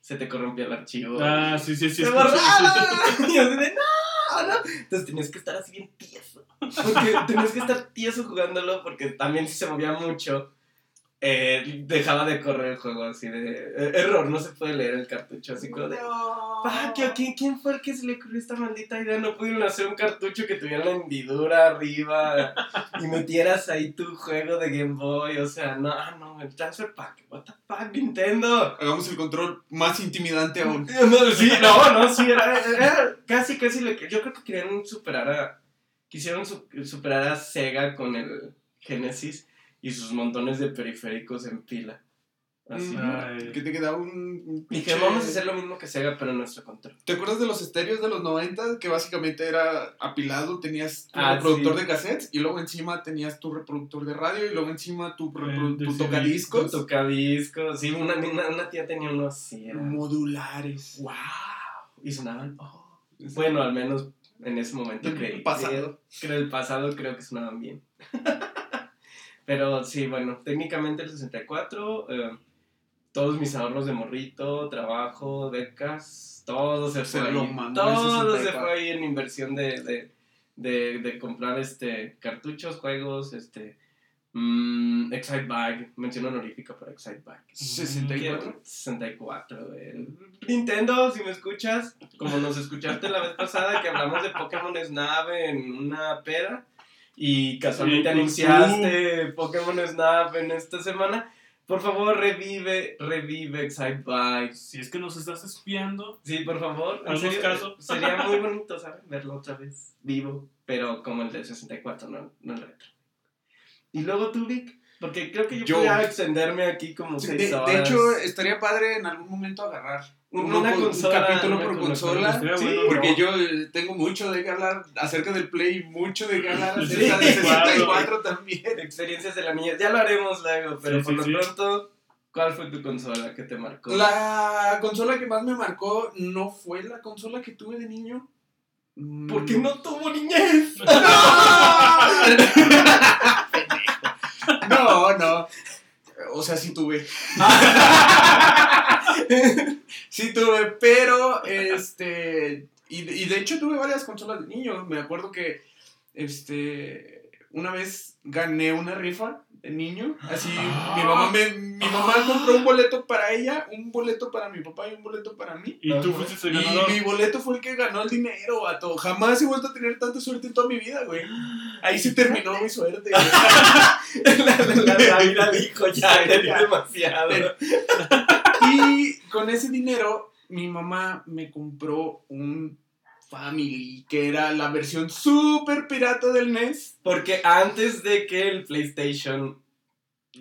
se te corrompía el archivo. Ah, sí, sí, sí. ¡Se sí. Y así de, no, no. Entonces tenías que estar así bien tieso. Porque tenías que estar tieso jugándolo porque también si se movía mucho, eh, dejaba de correr el juego así de... eh, error, no se puede leer el cartucho así como de... "Pa, ¿qué- ¿quién, ¿Quién fue el que se le ocurrió esta maldita idea? No pudieron hacer un cartucho que tuviera la hendidura arriba y metieras ahí tu juego de Game Boy. O sea, no, ah, no, el Transfer Pack. What the fuck, Nintendo. Hagamos el control más intimidante aún. No, sí, no, no, sí, era, era casi, casi lo que. Yo creo que querían superar a. Quisieron su- superar a Sega con el Genesis y sus montones de periféricos en pila. Así. Mm, Ay. Que te quedaba un. Dije, pinche- vamos a hacer lo mismo que Sega, pero en nuestro control. ¿Te acuerdas de los estéreos de los 90? Que básicamente era apilado, tenías tu Ah, reproductor sí. de cassettes y luego encima tenías tu reproductor de radio y luego encima tu, de tu CD. tocadiscos Con tocadiscos. Sí, una, una, una tía tenía uno así. Modulares. ¡Wow! Y sonaban. oh. Bueno, al menos en ese momento creí. pasado. Creo el pasado creo que sonaban bien. Pero sí, bueno, técnicamente el 64, eh, todos mis ahorros de morrito, trabajo, becas, todo se fue ahí. Todo se 64. fue ahí en inversión de, de, de, de comprar este cartuchos, juegos, este mm, Excite Bag, mención honorífica para Excite Bag. 64. 64, güey. Nintendo, si me escuchas, como nos escuchaste la vez pasada que hablamos de Pokémon Snap en una peda y casualmente tú. anunciaste Pokémon Snap en esta semana, por favor revive, revive Excite Bike. Si es que nos estás espiando, Sí, por favor. en Haznos caso. Sería muy bonito, ¿sabes? Verlo otra vez vivo, pero como el del 64, no, no el retro. Y luego tú, Vic, porque creo que yo, Yo. podría extenderme aquí como Sí, seis De, horas. de hecho, estaría padre en algún momento agarrar uno Una con- consola, un capítulo una por consola. consola. Sí, bueno, porque yo eh, tengo mucho de qué hablar acerca del Play, mucho de qué hablar Sí, acerca de claro. 64 también. Experiencias de la niña. Ya lo haremos luego, pero Sí, por sí, lo sí. pronto, ¿cuál fue tu consola que te marcó? La consola que más me marcó no fue la consola que tuve de niño. Mm. ¿Por qué no tuvo niñez? No, no. O sea, sí tuve. sí tuve, pero este. Y, y de hecho tuve varias consolas de niño. Me acuerdo que este. Una vez gané una rifa de niño. Así, mi mamá me, mi mamá compró un boleto para ella, un boleto para mi papá y un boleto para mí. Y tú fuiste el Y ganador. mi boleto fue el que ganó el dinero, vato. Jamás he vuelto a tener tanta suerte en toda mi vida, güey. Ahí se terminó mi suerte, la, la- la vida dijo ya, ya di ya. demasiado. Y con ese dinero, mi mamá me compró un Family, que era la versión súper pirata del NES. Porque antes de que el PlayStation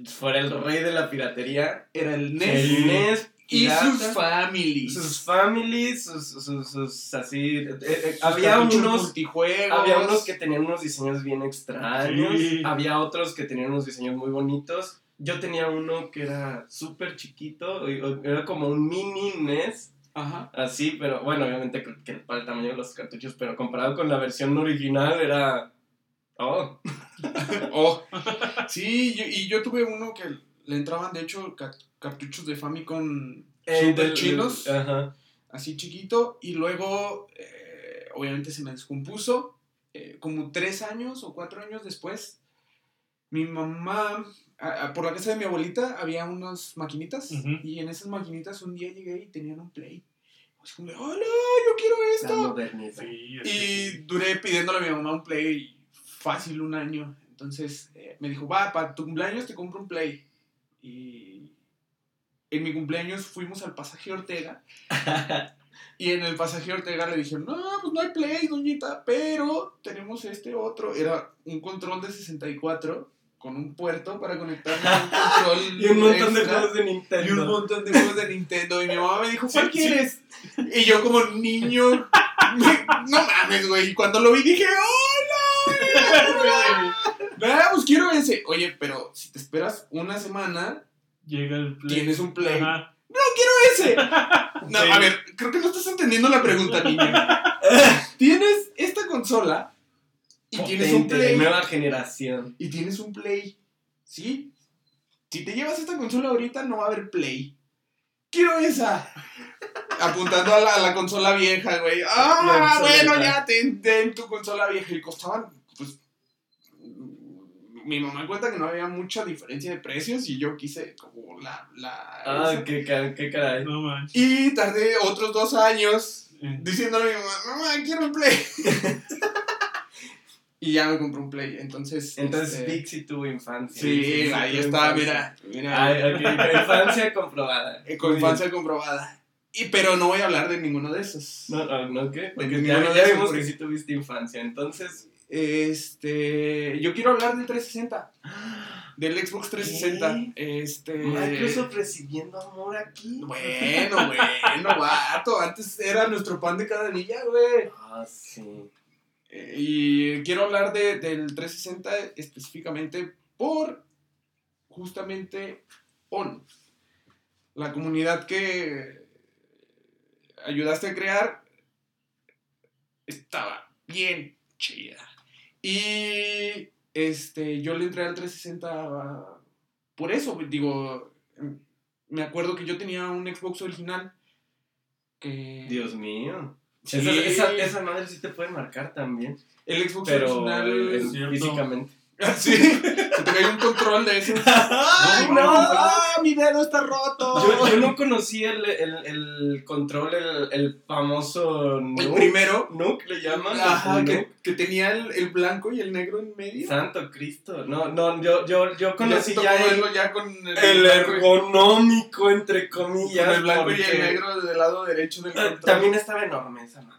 fuera el rey de la piratería, Era el NES. el NES y sus families. sus families, sus, sus, sus- así. eh, eh, había unos. multijuegos. Había unos que tenían unos diseños bien extraños. Sí. Había otros que tenían unos diseños muy bonitos. Yo tenía uno que era súper chiquito. Era como un mini NES. Ajá. Así, pero bueno, obviamente que, que para el tamaño de los cartuchos, pero comparado con la versión original era. Oh, Oh. Sí, yo- y yo tuve uno que le entraban, de hecho, ca- cartuchos de Famicom eh, super chinos. Ajá. así chiquito y luego eh, obviamente se me descompuso eh, como tres años o cuatro años después mi mamá a- a- por la casa de mi abuelita había unas maquinitas Ujú. y en esas maquinitas un día llegué y tenían un play. Así como de, hola yo quiero esto. Sí, y que- duré pidiéndole a mi mamá un play fácil un año. Entonces eh, me dijo va para tu cumpleaños te compro un play y en mi cumpleaños fuimos al pasaje Ortega. Y en el pasaje Ortega le dijeron, no, pues no hay play, doñita, pero tenemos este otro. Era un control de 64 con un puerto para conectarlo a un control Y un montón de juegos de y un Nintendo. montón de juegos de Nintendo. Y mi mamá me dijo, ¿cuál quieres? Y yo como niño, no mames, güey. Y cuando lo vi dije, ¡hola! Ah, pues quiero ese. Oye, pero si te esperas una semana, Llega el play. tienes un play. Ajá. ese. No, a ver, creo que no estás entendiendo la pregunta, niña. tienes esta consola y tienes un de play. nueva generación. Y tienes un play. ¿Sí? Si te llevas esta consola ahorita, no va a haber play. Quiero esa. Apuntando a la, a la consola vieja, güey. Ah, bueno, ya ten, ten tu consola vieja. Y costaban, pues. Mi mamá cuenta que no había mucha diferencia de precios y yo quise como la. la Ah, esa. qué, qué caray. No manches. Y tardé otros dos años Eh, diciéndole a mi mamá, mamá, quiero un play. y ya me compré un play. Entonces. Entonces, este, Pixie tuvo infancia. Sí, ahí tuvo está, infancia. mira. mira Ay, infancia comprobada. Eh, con infancia comprobada. Y, pero no voy a hablar de ninguno de esos. No, no, no, ¿qué? Porque ninguno ya, de ya esos, vimos que sí tuviste infancia. Entonces, Este. Yo quiero hablar del 360. Del Xbox 360. Este. Microsoft recibiendo amor aquí. Bueno, bueno, vato. Antes era nuestro pan de cada día, güey. Ah, sí. Y quiero hablar de, del 360 específicamente por justamente ON, la comunidad que ayudaste a crear estaba bien chida. Y este, yo le entré al 360 por eso, digo, me acuerdo que yo tenía un Xbox original que... Dios mío. Sí. Esa, esa, esa madre sí te puede marcar también. El Xbox Pero original... físicamente. Sí, se te un control de esos. ¡Ay, no! no! ¡Ah, mi dedo está roto! Yo, yo no conocí el, el, el control, el, el famoso el Nuke. primero, Nuke le llaman. ajá, el que, tenía el, el blanco y el negro en medio. Santo Cristo. No, no, yo, yo, yo conocí Ya el, con el, el ergonómico, entre con comillas. el blanco y el negro del lado derecho del eh, control. También estaba enorme esa madre.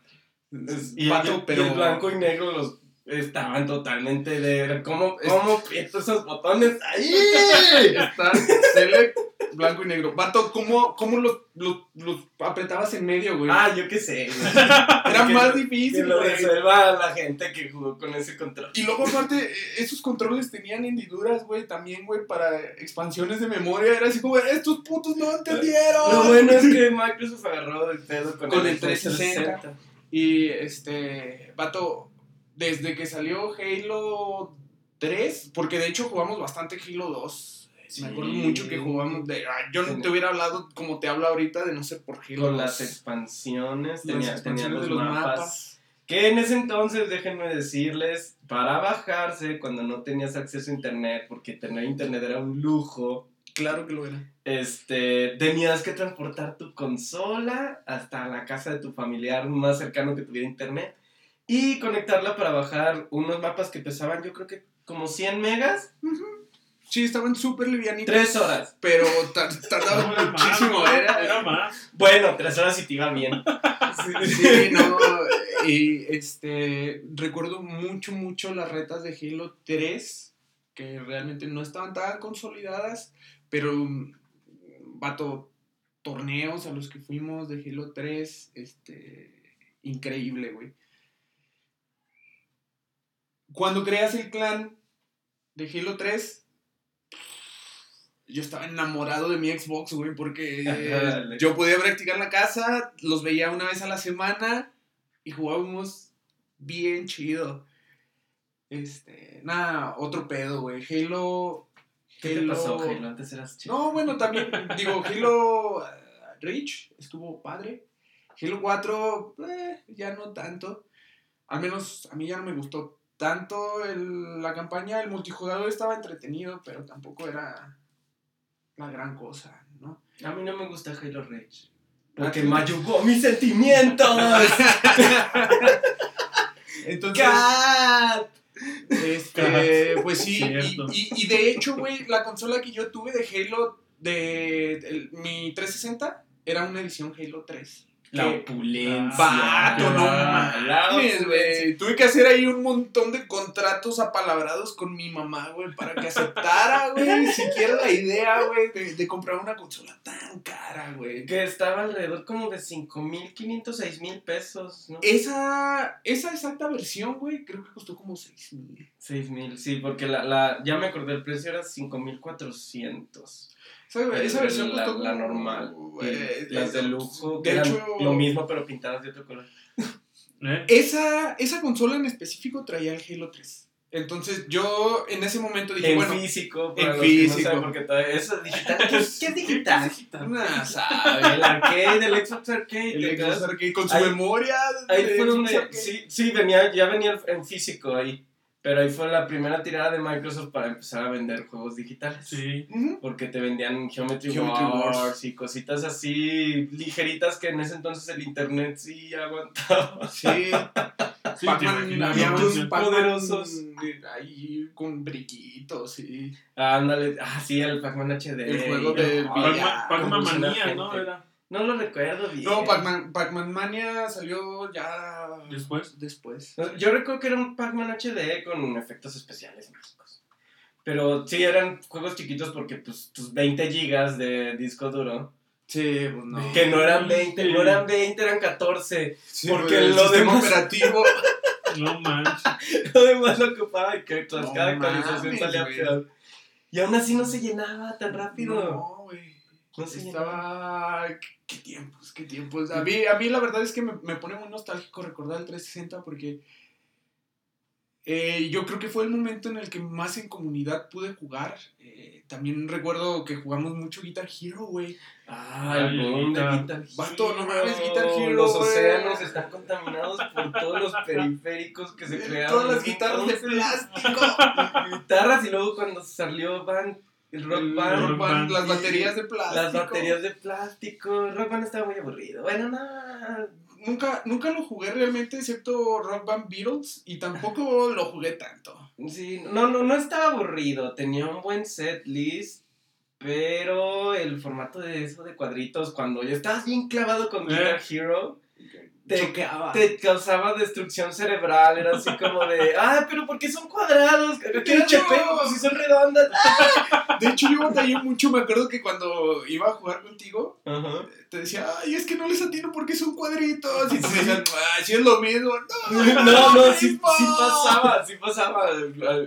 Es Y, vato, y- el blanco y negro los estaban totalmente de... ¿Cómo, cómo aprieto esos botones ahí? están select Blanco y negro. Vato, ¿cómo, cómo los, los, los apretabas en medio, güey? Ah, yo qué sé, güey. Era que- más Que difícil, lo güey. resuelva la gente que jugó con ese control. Y luego, aparte, esos controles tenían hendiduras, güey, también, güey, para expansiones de memoria. Era así como, estos putos no entendieron. Lo bueno es que Microsoft agarró el pedo con, Con el, el 360. Y, este, vato, desde que salió Halo 3, porque de hecho jugamos bastante Halo 2. Sí. Me acuerdo mucho que jugamos de... ay, yo no te hubiera hablado como te hablo ahorita de no ser por Halo Con 2. las expansiones, Las tenía, expansiones tenía los, de los mapas, mapas. Que en ese entonces, déjenme decirles, para bajarse cuando no tenías acceso a internet, porque tener internet era un lujo, Claro que lo era. este, tenías que transportar tu consola hasta la casa de tu familiar más cercano que tuviera internet y conectarla para bajar unos mapas que pesaban yo creo que como 100 megas, Sí, estaban súper livianitos. tres horas. Pero ta- tardaban No, era más, muchísimo. Era, Era más. Bueno, tres horas y te iba bien. Sí, no. Y este. Recuerdo mucho, mucho las retas de Halo 3. Que realmente no estaban tan consolidadas. Pero. mm, Vato. Torneos a los que fuimos de Halo 3. Este. Increíble, güey. Cuando creas el clan de Halo 3. Yo estaba enamorado de mi Xbox, güey, porque Ajá, yo podía practicar la casa, los veía una vez a la semana y jugábamos bien chido. Este, nada, otro pedo, güey. Halo. ¿Qué te pasó, Halo? Antes eras chido. No, bueno, también, digo, Halo eh, Reach estuvo padre. Halo 4, eh, ya no tanto. Al menos a mí ya no me gustó tanto el- la campaña. El multijugador estaba entretenido, pero tampoco era la gran cosa, ¿no? A mí no me gusta Halo Reach. Porque mayugó mis sentimientos. Entonces, ¡Cat! este, pues sí, y, y- y de hecho, güey, la consola que yo tuve de Halo, de, el- mi 360, era una edición Halo 3. La opulencia. Vato, no La mames, güey. Tuve que hacer ahí un montón de contratos apalabrados con mi mamá, güey, para que aceptara, güey, siquiera la idea, güey, de, de comprar una consola tan cara, güey. Que estaba alrededor como de 5.500, 6.000 pesos, ¿no? Esa, esa exacta versión, güey, creo que costó como 6 mil. 6.000, sí, porque la, la, ya me acordé, el precio era 5.400. Esa, esa versión la, costó la como, eh, güey, y las de lujo, de hecho- lo mismo pero pintadas de otro color. ¿Eh? Esa, esa consola en específico traía el Halo 3. Entonces yo en ese momento dije, en bueno, físico, en que no físico. saben, porque todavía eso es digital. ¿Qué, qué es digital? nah, sabe, El arcade, el Xbox Arcade. el ¿te Xbox? Arcade con su Ahí- memoria. Ahí de fue Xbox donde, Arcade. sí, sí, venía, ya venía en físico ahí. Pero ahí fue la primera tirada de Microsoft para empezar a vender juegos digitales. Sí. Porque te vendían Geometry, Geometry Wars, Wars. y cositas así ligeritas que en ese entonces el internet sí aguantaba. Sí. Sí, poderosos. ahí con brillitos y Ándale, ah, sí, el Pac-Man HD. El juego VR. Pac-Man Manía. ¿no? Era No lo recuerdo bien. No, Pac-Man Pac-Man Mania salió ya después. después. Yo recuerdo que era un Pac-Man HD con efectos especiales mágicos. Pero sí, eran juegos chiquitos porque pues, tus 20 gigas de disco duro, Sí, pues no. que no eran 20, Sí. no eran 20, eran 14. Sí, porque el lo sistema demás- operativo No manches. Lo demás lo ocupaba y que tras No cada actualización salía peor. Y aún así no se llenaba tan rápido. No. No. Estaba. ¿Qué, tiempos, qué tiempos. A mí, a mí la verdad es que me, me pone muy nostálgico recordar el 360 porque. eh, yo creo que fue el momento en el que más en comunidad pude jugar. Eh, también recuerdo que jugamos mucho Guitar Hero, güey. Ah, el boom de Guitar. Hero. Vato, no mames, Guitar Hero, Los océanos están contaminados por todos los periféricos que se crearon. Todas las guitarras de plástico. Guitarras y luego cuando salió Band, el Rock Band, Rock Band, las baterías de plástico. Las baterías de plástico. Rock Band estaba muy aburrido. Bueno, no. Nunca, nunca lo jugué realmente, excepto Rock Band Beatles, y tampoco lo jugué tanto. Sí, no, no, no estaba aburrido. Tenía un buen set list. Pero el formato de eso de cuadritos, cuando ya estabas bien clavado con Eh. Guitar Hero, te, te causaba destrucción cerebral. Era así como de, ah, pero ¿por qué son cuadrados? ¿Qué pego? Si son redondas. De hecho, yo batallé mucho. Me acuerdo que cuando iba a jugar contigo, te decía, ay, es que no les atino porque son cuadritos. Y tú me decías, ay, sí es lo mismo. No, No, no, sí, mismo. sí pasaba, sí pasaba.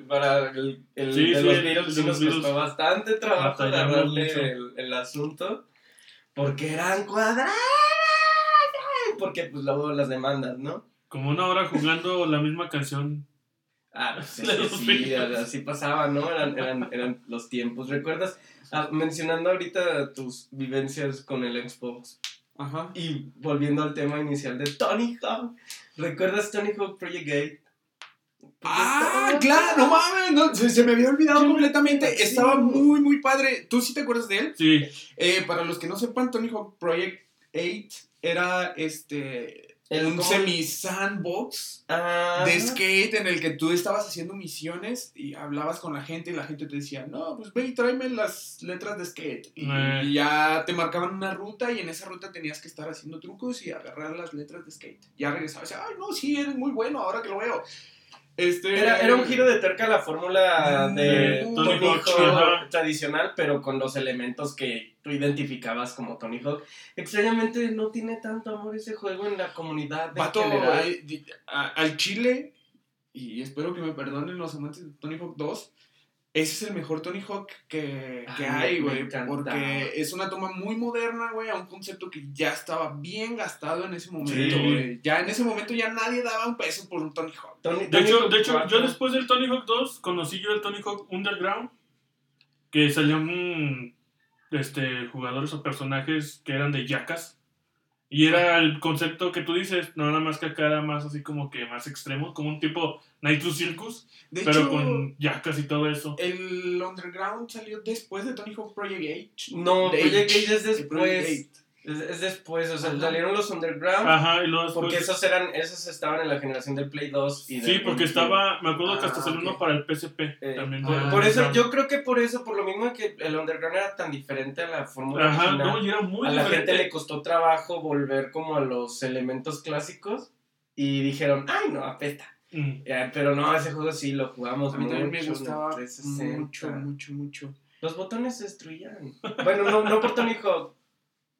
Para el, el Sí, de sí, los el sí nos costó bastante trabajo agarrarle el, el asunto. Porque eran cuadradas. Porque pues luego las demandas, ¿no? Como una hora jugando la misma canción. Ah, pues es De que los sí, así pasaba, ¿no? Eran, eran, eran los tiempos. ¿Recuerdas? Ah, mencionando ahorita tus vivencias con el Xbox Ajá. y volviendo al tema inicial de Tony Hawk, ¿recuerdas Tony Hawk Project Gate? Ah, claro, no mames, no, se, se me había olvidado no completamente. Estaba muy, muy padre. ¿Tú sí te acuerdas de él? Sí, Eh, para los que no sepan, Tony Hawk Project 8 era este El un semi-sandbox Ah, de skate en el que tú estabas haciendo misiones y hablabas con la gente y la gente te decía, no, pues ve y tráeme las letras de skate. Y, Eh. y ya te marcaban una ruta y en esa ruta tenías que estar haciendo trucos y agarrar las letras de skate. Ya regresabas y ay, no, sí, eres muy bueno ahora que lo veo. Este, Era, era un giro de tuerca a la fórmula de Mm, Tony Tony Hawk tradicional, pero con los elementos que tú identificabas como Tony Hawk. Extrañamente no tiene tanto amor ese juego en la comunidad Vato, general. eh, al Chile, y espero que me perdonen los amantes de Tony Hawk 2, ese es el mejor Tony Hawk que, que Ay, hay, güey. Porque es una toma muy moderna, güey, a un concepto que ya estaba bien gastado en ese momento, Sí. Ya en ese momento ya nadie daba un peso por un Tony Hawk. Tony- De Tony hecho, Hawk de hecho 4. yo después del Tony Hawk 2 conocí yo el Tony Hawk Underground, que salían este, jugadores o personajes que eran de yacas. Y era el concepto que tú dices, no nada más que acá era más así como que más extremo, como un tipo Nitro Circus, De pero hecho, con yacas y todo eso. el Underground salió después de Tony Hawk Project 8. No, Project H, Gate es de Project después. Es, es después, o sea, Ajá. salieron los Underground. Ajá, y luego después... Porque esos eran, esos estaban en la generación del Play 2 y Sí, del porque estaba, me acuerdo que hasta Ah, salió uno ok. para el PSP Eh, también. por, del por eso, yo creo que por eso, por lo mismo que el Underground era tan diferente a la fórmula Ajá, original, no, y era muy a la diferente. gente le costó trabajo volver como a los elementos clásicos y dijeron, ay no, apesta. Mm. Eh, pero no, ese juego sí lo jugamos A mí también me gustaba 360. mucho, mucho, mucho. Los botones se destruían. Bueno, no, no por Tony Hawk.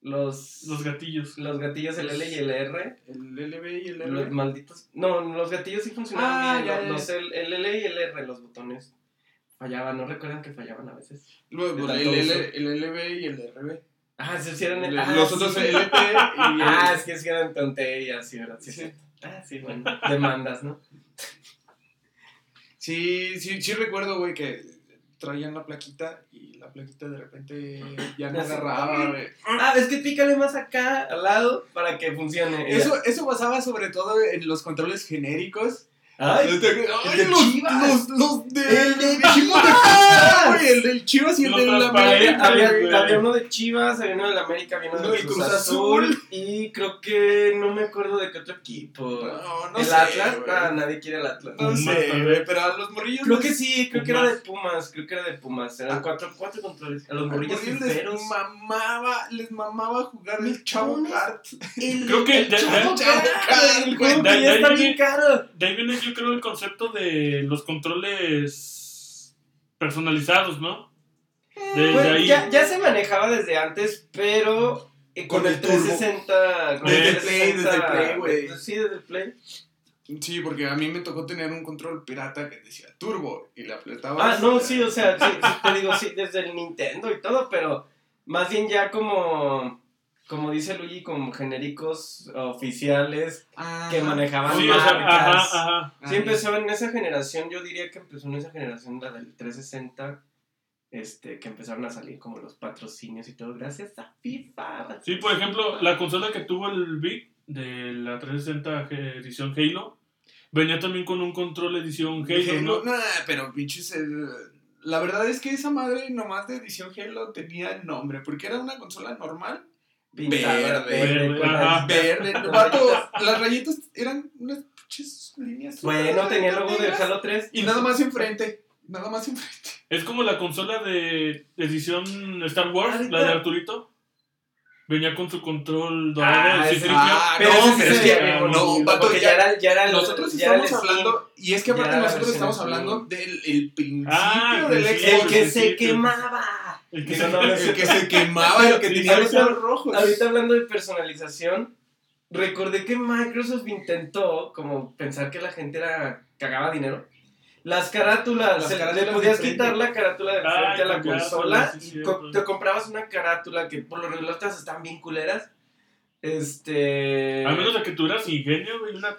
Los, Los gatillos. los gatillos, el L y el R. El LB y el Los R. malditos. No, los gatillos sí funcionaban Ah, bien. ya, los, ya. los el, el L y el R, los botones. Fallaban, ¿no recuerdan que fallaban a veces? Luego, el, tanto el, LB y el RB. Ah, se hicieron el. Ah, los sí. otros y el- Ah, es que es que eran tonterías, sí, ¿verdad? Sí, Sí. sí. Ah, sí, bueno. Demandas, ¿no? Sí, sí, sí recuerdo, güey, que traían la plaquita y la plaquita de repente ya no agarraba, güey. Ah, es que pícale más acá, al lado, para que funcione. Eso, eso pasaba sobre todo en los controles genéricos. Ay, el de los, Chivas. Los, los de, El de Chivas. el del Chivas y el del transparentes, América. había, uno de Chivas, había uno del América, había uno del Cruz, Cruz Azul, Azul. y creo que no me acuerdo de qué otro equipo. No, no ¿El sé, Atlas? Ah, nadie quiere el Atlas. No sé, güey, pero a los morrillos Creo que sí, creo que era de Pumas. Creo que era de Pumas. Eran Ah. cuatro, cuatro controles. A los morrillos les mamaba, les mamaba jugar el Chavo. Kart. Creo que de- de- Chavo Kart, el güey. De- de ya está bien caro. De ahí viene, yo creo, el concepto de los controles personalizados, ¿no? Bueno, ahí. ya, ya se manejaba desde antes, pero eh, con, Con el el turbo. 360. con Desde el Play, desde el 360, Play, güey. Sí, desde el Play. Sí, porque a mí me tocó tener un control pirata que decía turbo y le apretaba. Ah, no, sí, o sea, sí, sí, te digo, sí, desde el Nintendo y todo, pero más bien ya como, como dice Luigi, como genéricos oficiales que manejaban Sí, marcas. ajá, ajá. Sí, empezó en esa generación, yo diría que empezó en esa generación, la del 360, este, que empezaron a salir como los patrocinios y todo, gracias a FIFA. Sí, por ejemplo, la consola que tuvo el Big de la 360 edición Halo venía también con un control edición Halo, Halo, ¿no? nah, pero pinches. el- La verdad es que esa madre nomás de edición Halo tenía el nombre, porque era una consola normal. Verde, verde, ajá. Verde, vato, las rayitas eran unas pinches líneas. Bueno, tenía el logo del. Halo 3. Y nada más enfrente. Nada más enfrente. Es como la consola de edición Star Wars, Ahorita- la de Arturito. venía con su control dorado. Ah, sí, ah. Pero no, pero es que- no, bonito, vato, ya- ya era, ya era el- Nosotros ya estamos hablando, y es que aparte nosotros estamos hablando del el principio Ah, del el Xbox. El que se principio. quemaba. El que se- no, no, El que se quemaba, el que tenía los ojos rojos. Ahorita hablando de personalización, recordé que Microsoft intentó como pensar que la gente era cagaba dinero. Las carátulas, Las se- carátulas le podías quitar la carátula de frente a la consola sí, y co- cierto. te comprabas una carátula que por lo regular todas están bien culeras. Este. A menos de que tuvieras ingenio, güey, una...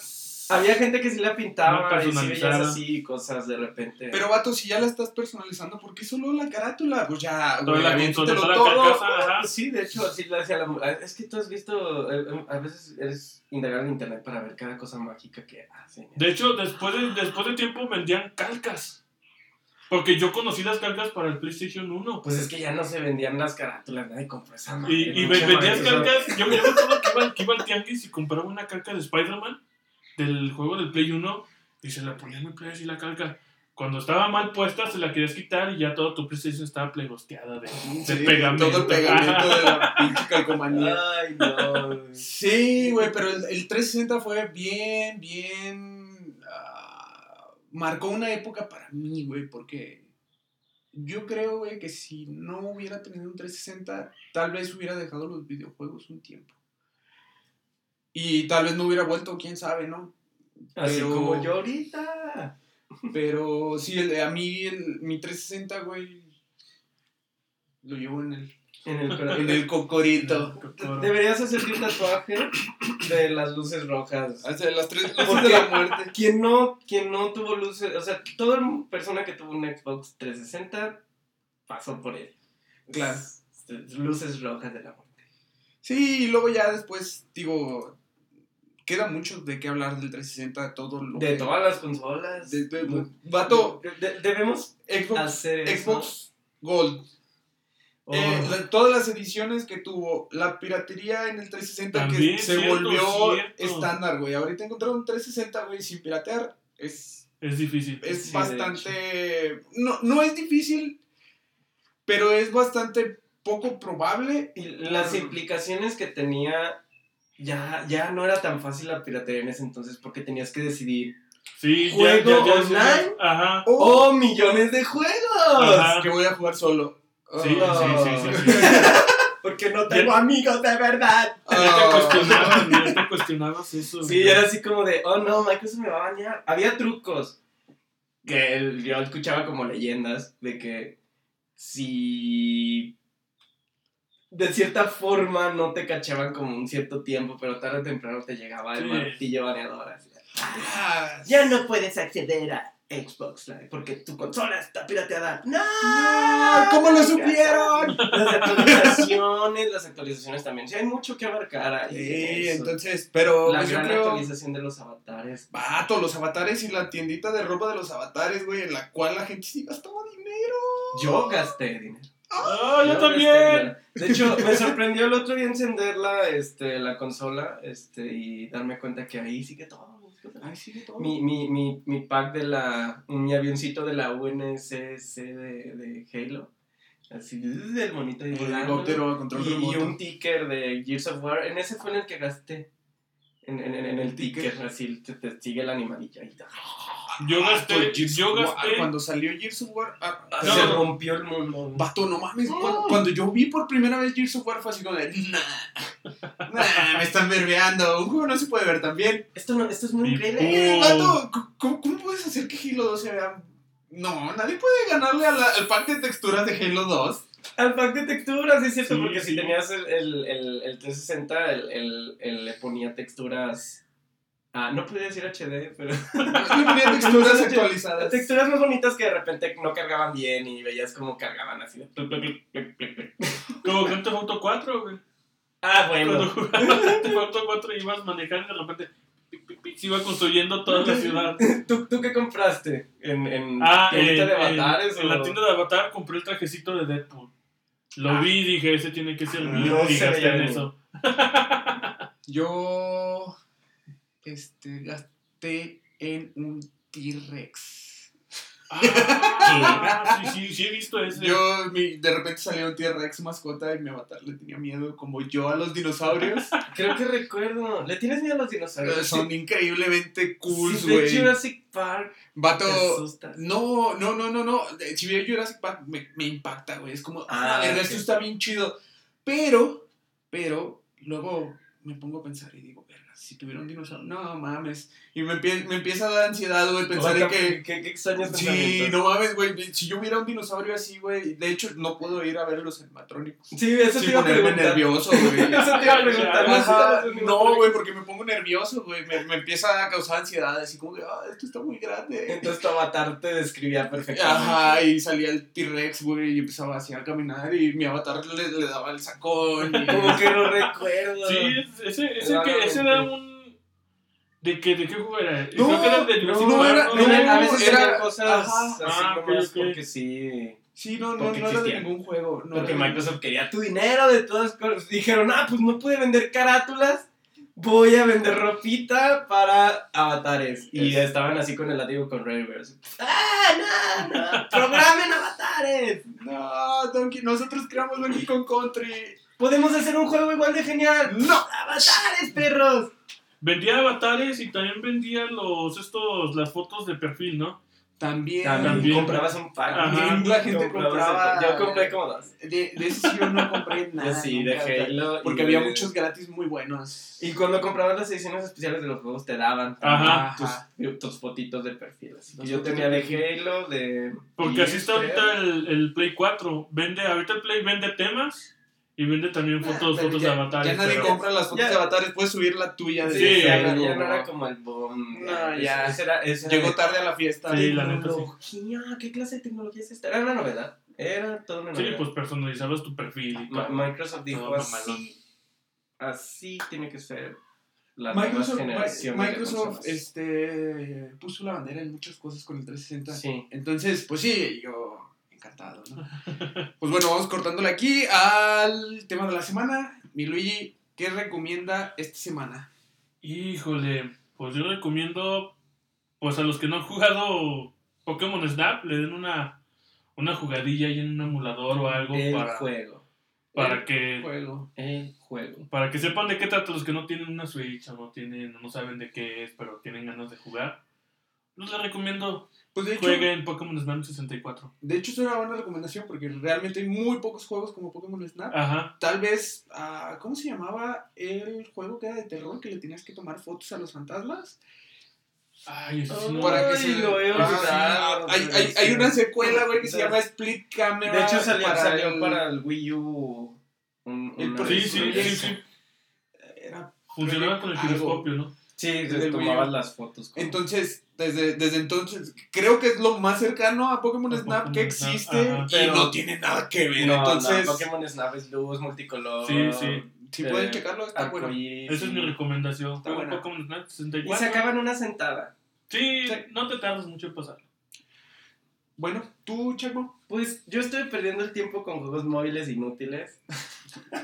Había gente que sí la pintaba y sí veías personalizada. así cosas de repente. Pero vato, si ya la estás personalizando, ¿por qué solo la carátula? Pues ya, güey, la la todo. carcasa, ajá. Sí, de hecho, así le decía la mu- Es que tú has visto, eh, eh, a veces eres indagar en internet para ver cada cosa mágica que hacen. De hecho, después de, después de tiempo vendían calcas. Porque yo conocí las calcas para el PlayStation 1. Pues es que ya no se vendían las carátulas, nadie compró esa madre. Y, y vendías calcas. Yo me acuerdo que iba, que iba al tianguis y compraba una calca de Spider-Man del juego del Play 1 y se la ponía en mi Play así la calca. Cuando estaba mal puesta, se la querías quitar y ya todo tu PlayStation estaba plegosteada de, de Sí, pegamento. Todo el pegamento de la pinche calcomanía. Ay, no. Sí, güey, pero el, el 360 fue bien, bien. ah, marcó una época para mí, güey, porque yo creo, güey, que si no hubiera tenido un 360, tal vez hubiera dejado los videojuegos un tiempo. Y tal vez no hubiera vuelto, quién sabe, ¿no? Así Pero- como yo ahorita. Pero sí, el, a mí el, mi 360, güey, lo llevo en el, En el, en el cocorito. Deberías hacerte un tatuaje de las luces rojas. Hacia las tres luces ¿Por de la muerte. Quien no, quien no tuvo luces, o sea, toda persona que tuvo un Xbox 360 pasó por él. Claro. Es- Luces rojas de la muerte. Sí, y luego ya después, digo, queda mucho de qué hablar del 360, de todo lo De que- todas las consolas. de- de- vato, De- de- debemos Xbox, hacer eso. Xbox Gold. Oh. Eh, la- todas las ediciones que tuvo, la piratería en el 360 También, que se cierto, volvió cierto. estándar, güey. Ahorita encontrar un 360, güey, sin piratear es, Es difícil. es Sí, bastante... No, no es difícil, pero es bastante poco probable. Y las implicaciones que tenía, ya, ya no era tan fácil la piratería en ese entonces porque tenías que decidir. Sí, ¿Juego ya, ya, online? Ajá. ¡Oh, millones de juegos! Ajá. que voy a jugar solo. Sí, sí, sí, sí, sí. Porque no tengo amigos de verdad. Ya te Ah. cuestionabas, ya te cuestionabas eso. Sí, era así como de, oh no, Microsoft me va a bañar. Había trucos que el- yo escuchaba como leyendas de que si de cierta forma no te cachaban como un cierto tiempo, pero tarde o temprano te llegaba el Sí. martillo así. Ah, Ya no puedes acceder a Xbox Live porque tu consola está pirateada. ¡No! ¿Cómo lo supieron? Las actualizaciones, las actualizaciones también. Sí, hay mucho que abarcar ahí. Sí, entonces, pero la pues, yo gran creo... actualización de los avatares. Vato, los avatares y la tiendita de ropa de los avatares, güey, en la cual la gente sí gastaba dinero. Yo gasté dinero. ¡Ah, yo Yo también! De hecho, me sorprendió el otro día encender la, este, la consola este, y darme cuenta que ahí sigue todo. Sí, de todo. Mi, mi, mi, mi pack de la. Mi avioncito de la UNSC de, de Halo. Así, del monito ahí El volando. helicóptero control Y, y un ticker de Gears of War. En ese fue en el que gasté. En, en, en, en el ticker, así te, te sigue el animalillo ahí. Yo Vato, gasté, Gears yo gasté, Cuando salió Gears of War. ah, ah, No. Se rompió el mundo. Vato, no mames. Cuando, cuando yo vi por primera vez Gears of War fue así como de. Nah, nah, me están verbeando. Un juego no se puede ver tan bien. Esto, no, esto es muy increíble. vato, ¿cómo, cómo puedes hacer que Halo 2 se vea.? No, nadie puede ganarle a la- al pack de texturas de Halo 2. Al pack de texturas, es cierto, Sí, porque sí. si tenías el, el, el, el 360, el, el, el le ponía texturas. Ah, no podía decir HD, pero. Texturas actualizadas. Texturas más bonitas que de repente no cargaban bien y veías como cargaban así. de- como Grand Theft Auto 4, güey. Ah, Cuando bueno. jugabas Grand Theft Auto 4 ibas manejando y de repente se iba construyendo toda la ciudad. ¿Tú, ¿Tú qué compraste? ¿En, en Ah, tiendita en, de avatares? en o- la tienda de Avatar compré el trajecito de Deadpool. Lo vi y dije, ese tiene que ser el mío. No y se gasté veía en bien. eso. Yo. Este. Gasté en un T-Rex. Ah, sí, sí, sí he visto ese. Yo, mi- de repente salió un T-Rex mascota y mi avatar le tenía miedo, como yo a los dinosaurios. Creo que recuerdo. ¿Le tienes miedo a los dinosaurios? Eh, Son increíblemente cool, güey. Jurassic Park, Vato. No, no, no, no, no. Si veo Jurassic Park me, me impacta, güey. Es como, ah, Ah, verga, ok. esto está bien chido. Pero, pero, luego me pongo a pensar y digo, si tuviera un dinosaurio, no mames. Y me, empie- me empieza a dar ansiedad, güey, pensar en que. ¿Qué, qué extraños Sí, no mames, güey. Si yo hubiera un dinosaurio así, güey. De hecho, no puedo ir a ver los animatrónicos. Sí, eso Sí, te iba a ponerme preguntar. nervioso, güey. Eso te iba a preguntar. ¿no? Ajá, no, güey, porque me pongo nervioso, güey. Me, me empieza a causar ansiedad, así como de, ah, esto está muy grande. Entonces tu avatar te describía perfectamente. Ajá, y salía el T-Rex, güey, y empezaba así a caminar, y mi avatar le, le daba el sacón. Y... Como que lo recuerdo. Sí, es- ese, ese, No, que, no, ese no. era un. ¿De qué, de qué juego era? No, Creo que era el de no, no, era- ¿no? no, Tenía- a veces era- cosas ajá. así Ah, ok, nomás ok. porque sí. Sí, no, no, no era de ningún juego. No Porque era Microsoft quería tu dinero de todas cosas. Dijeron, ah, pues no pude vender carátulas. Voy a vender ropita para avatares. Y Es- estaban así con el látigo con Rayverse. ¡Ah, no, no! ¡Programen avatares! No, Donkey, nosotros creamos Donkey Kong Country. ¡Podemos hacer un juego igual de genial! ¡No! ¡Avatares, perros! Vendía avatares y también vendía los, estos, las fotos de perfil, ¿no? También. También, comprabas un pack. Ajá. También la gente Comprabas compraba. Yo compré como dos. De, de ese yo no compré nada. Yo sí, de nunca, Halo. y Porque de- había muchos gratis muy buenos. Y cuando comprabas las ediciones especiales de los juegos te daban Ajá. tus, tus fotitos de perfil. así que yo tenía de de Halo, de... Porque así está ahorita el, el Play 4. Vende, ahorita el Play vende temas y vende también fotos, Ah, pero fotos ya, de avatares. Ya nadie pero- compra las fotos Ya. de avatares, puedes subir la tuya. de Sí, ya, no, ya no ¿no? era como el boom. No, ya. Era, Llegó de tarde a la fiesta. Sí, la neta sí. Tecnología, ¿qué clase de tecnología es esta? Era una novedad. Era toda una Sí, novedad. pues personalizabas tu perfil y todo. Microsoft dijo Todo así, así tiene que ser la nueva Microsoft, Microsoft este, puso la bandera en muchas cosas con el 360. Sí. Entonces, pues sí, yo encantado, ¿no? pues bueno, vamos cortándole aquí al tema de la semana. Mi Luigi, ¿qué recomienda esta semana? Híjole, pues yo recomiendo, pues a los que no han jugado Pokémon Snap, le den una, una jugadilla ahí en un emulador o algo El para, juego. para que Juego. El juego. para que sepan de qué trata los que no tienen una Switch o no tienen, no saben de qué es, pero tienen ganas de jugar. Pues les recomiendo Pues de hecho, jueguen Pokémon Snap 64. de hecho es una buena recomendación porque realmente hay muy pocos juegos como Pokémon Snap. Ajá. Tal vez, ah, ¿cómo se llamaba el juego que era de terror que le tenías que tomar fotos a los fantasmas? Ay, eso sí no- Para que se lo he Ah, olvidado, hay, hay, hay una secuela, güey, que se llama Split Camera. De hecho salió para, salió el- para el Wii U. Un, El una Sí, sí, sí, sí. Era- Funcionaba con el giroscopio, ¿no? Sí, te tomabas las fotos. como- Entonces, desde, desde entonces, creo que es lo más cercano a Pokémon A Snap que Pokémon existe y no tiene nada que ver. no, entonces, no, Pokémon Snap es luz, multicolor. Sí, sí. si eh, pueden checarlo, está bueno. Esa es mi recomendación. Está. Pokémon Snap Y 64. se acaban una sentada. Sí, Sí. no te tardas mucho en pasar. Bueno, tú, Chaco. Pues yo estoy perdiendo el tiempo con juegos móviles inútiles.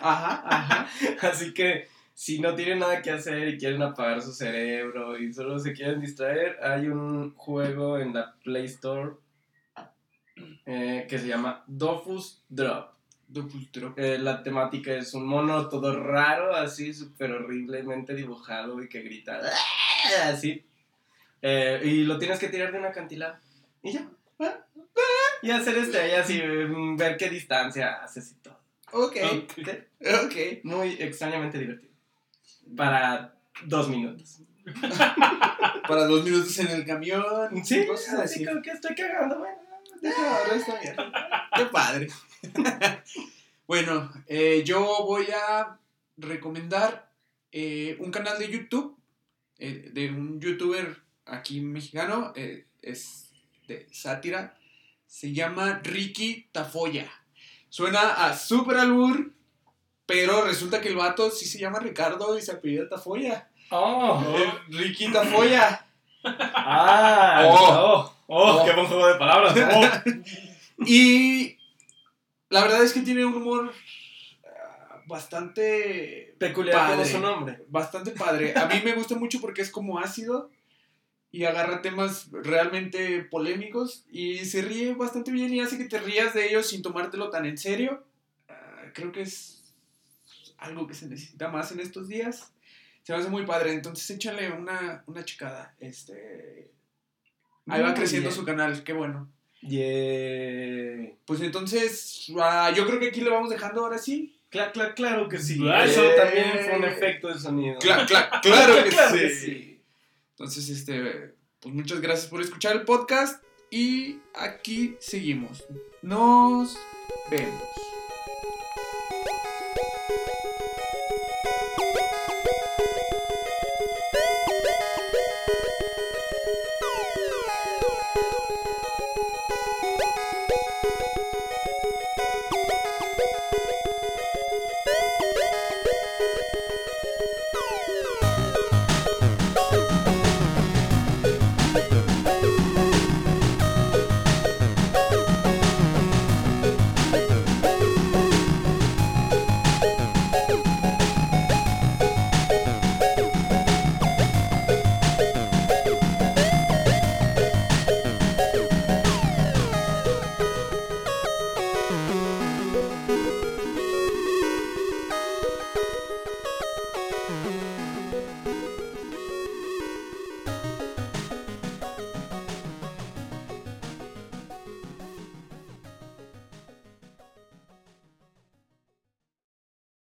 Ajá, ajá. Así que si no tienen nada que hacer y quieren apagar su cerebro y solo se quieren distraer, hay un juego en la Play Store eh, que se llama Dofus Drop. Double Drop. Eh, la temática es un mono todo raro, así súper horriblemente dibujado y que grita "¡Ah!", así. Eh, y lo tienes que tirar de una acantilado. Y ya. Y hacer este, y mm, ver qué distancia haces y todo. Ok, Ok. ¿Sí? ok. Muy extrañamente divertido. Para dos minutos. Para dos minutos en el camión. Sí, cosas así así. como que estoy cagando, bueno. Déjalo, está bien. Qué padre. bueno, eh, yo voy a recomendar eh, un canal de YouTube eh, de un youtuber aquí mexicano. es de sátira. Se llama Ricky Tafoya. Suena a super albur, pero resulta que el vato sí se llama Ricardo y se apellida Tafoya. Oh, Eh, Ricky Tafoya. ah, Oh. oh, oh, qué buen juego de palabras. Oh. Y la verdad es que tiene un humor ah, bastante Peculiar como Padre. su nombre. bastante padre. A mí me gusta mucho porque es como ácido y agarra temas realmente polémicos y se ríe bastante bien y hace que te rías de ellos sin tomártelo tan en serio. Ah, creo que es algo que se necesita más en estos días. Se me hace muy padre, entonces échale una, una checada. Este, ahí va creciendo bien. su canal, qué bueno. Yeah. Pues entonces, ah, yo creo que aquí lo vamos dejando ahora sí. Cla- cla- claro que sí. Ah, Eso también fue un efecto de sonido. Cla- cla- claro que Claro sí. que sí. Entonces, este, pues muchas gracias por escuchar el podcast y aquí seguimos. Nos vemos.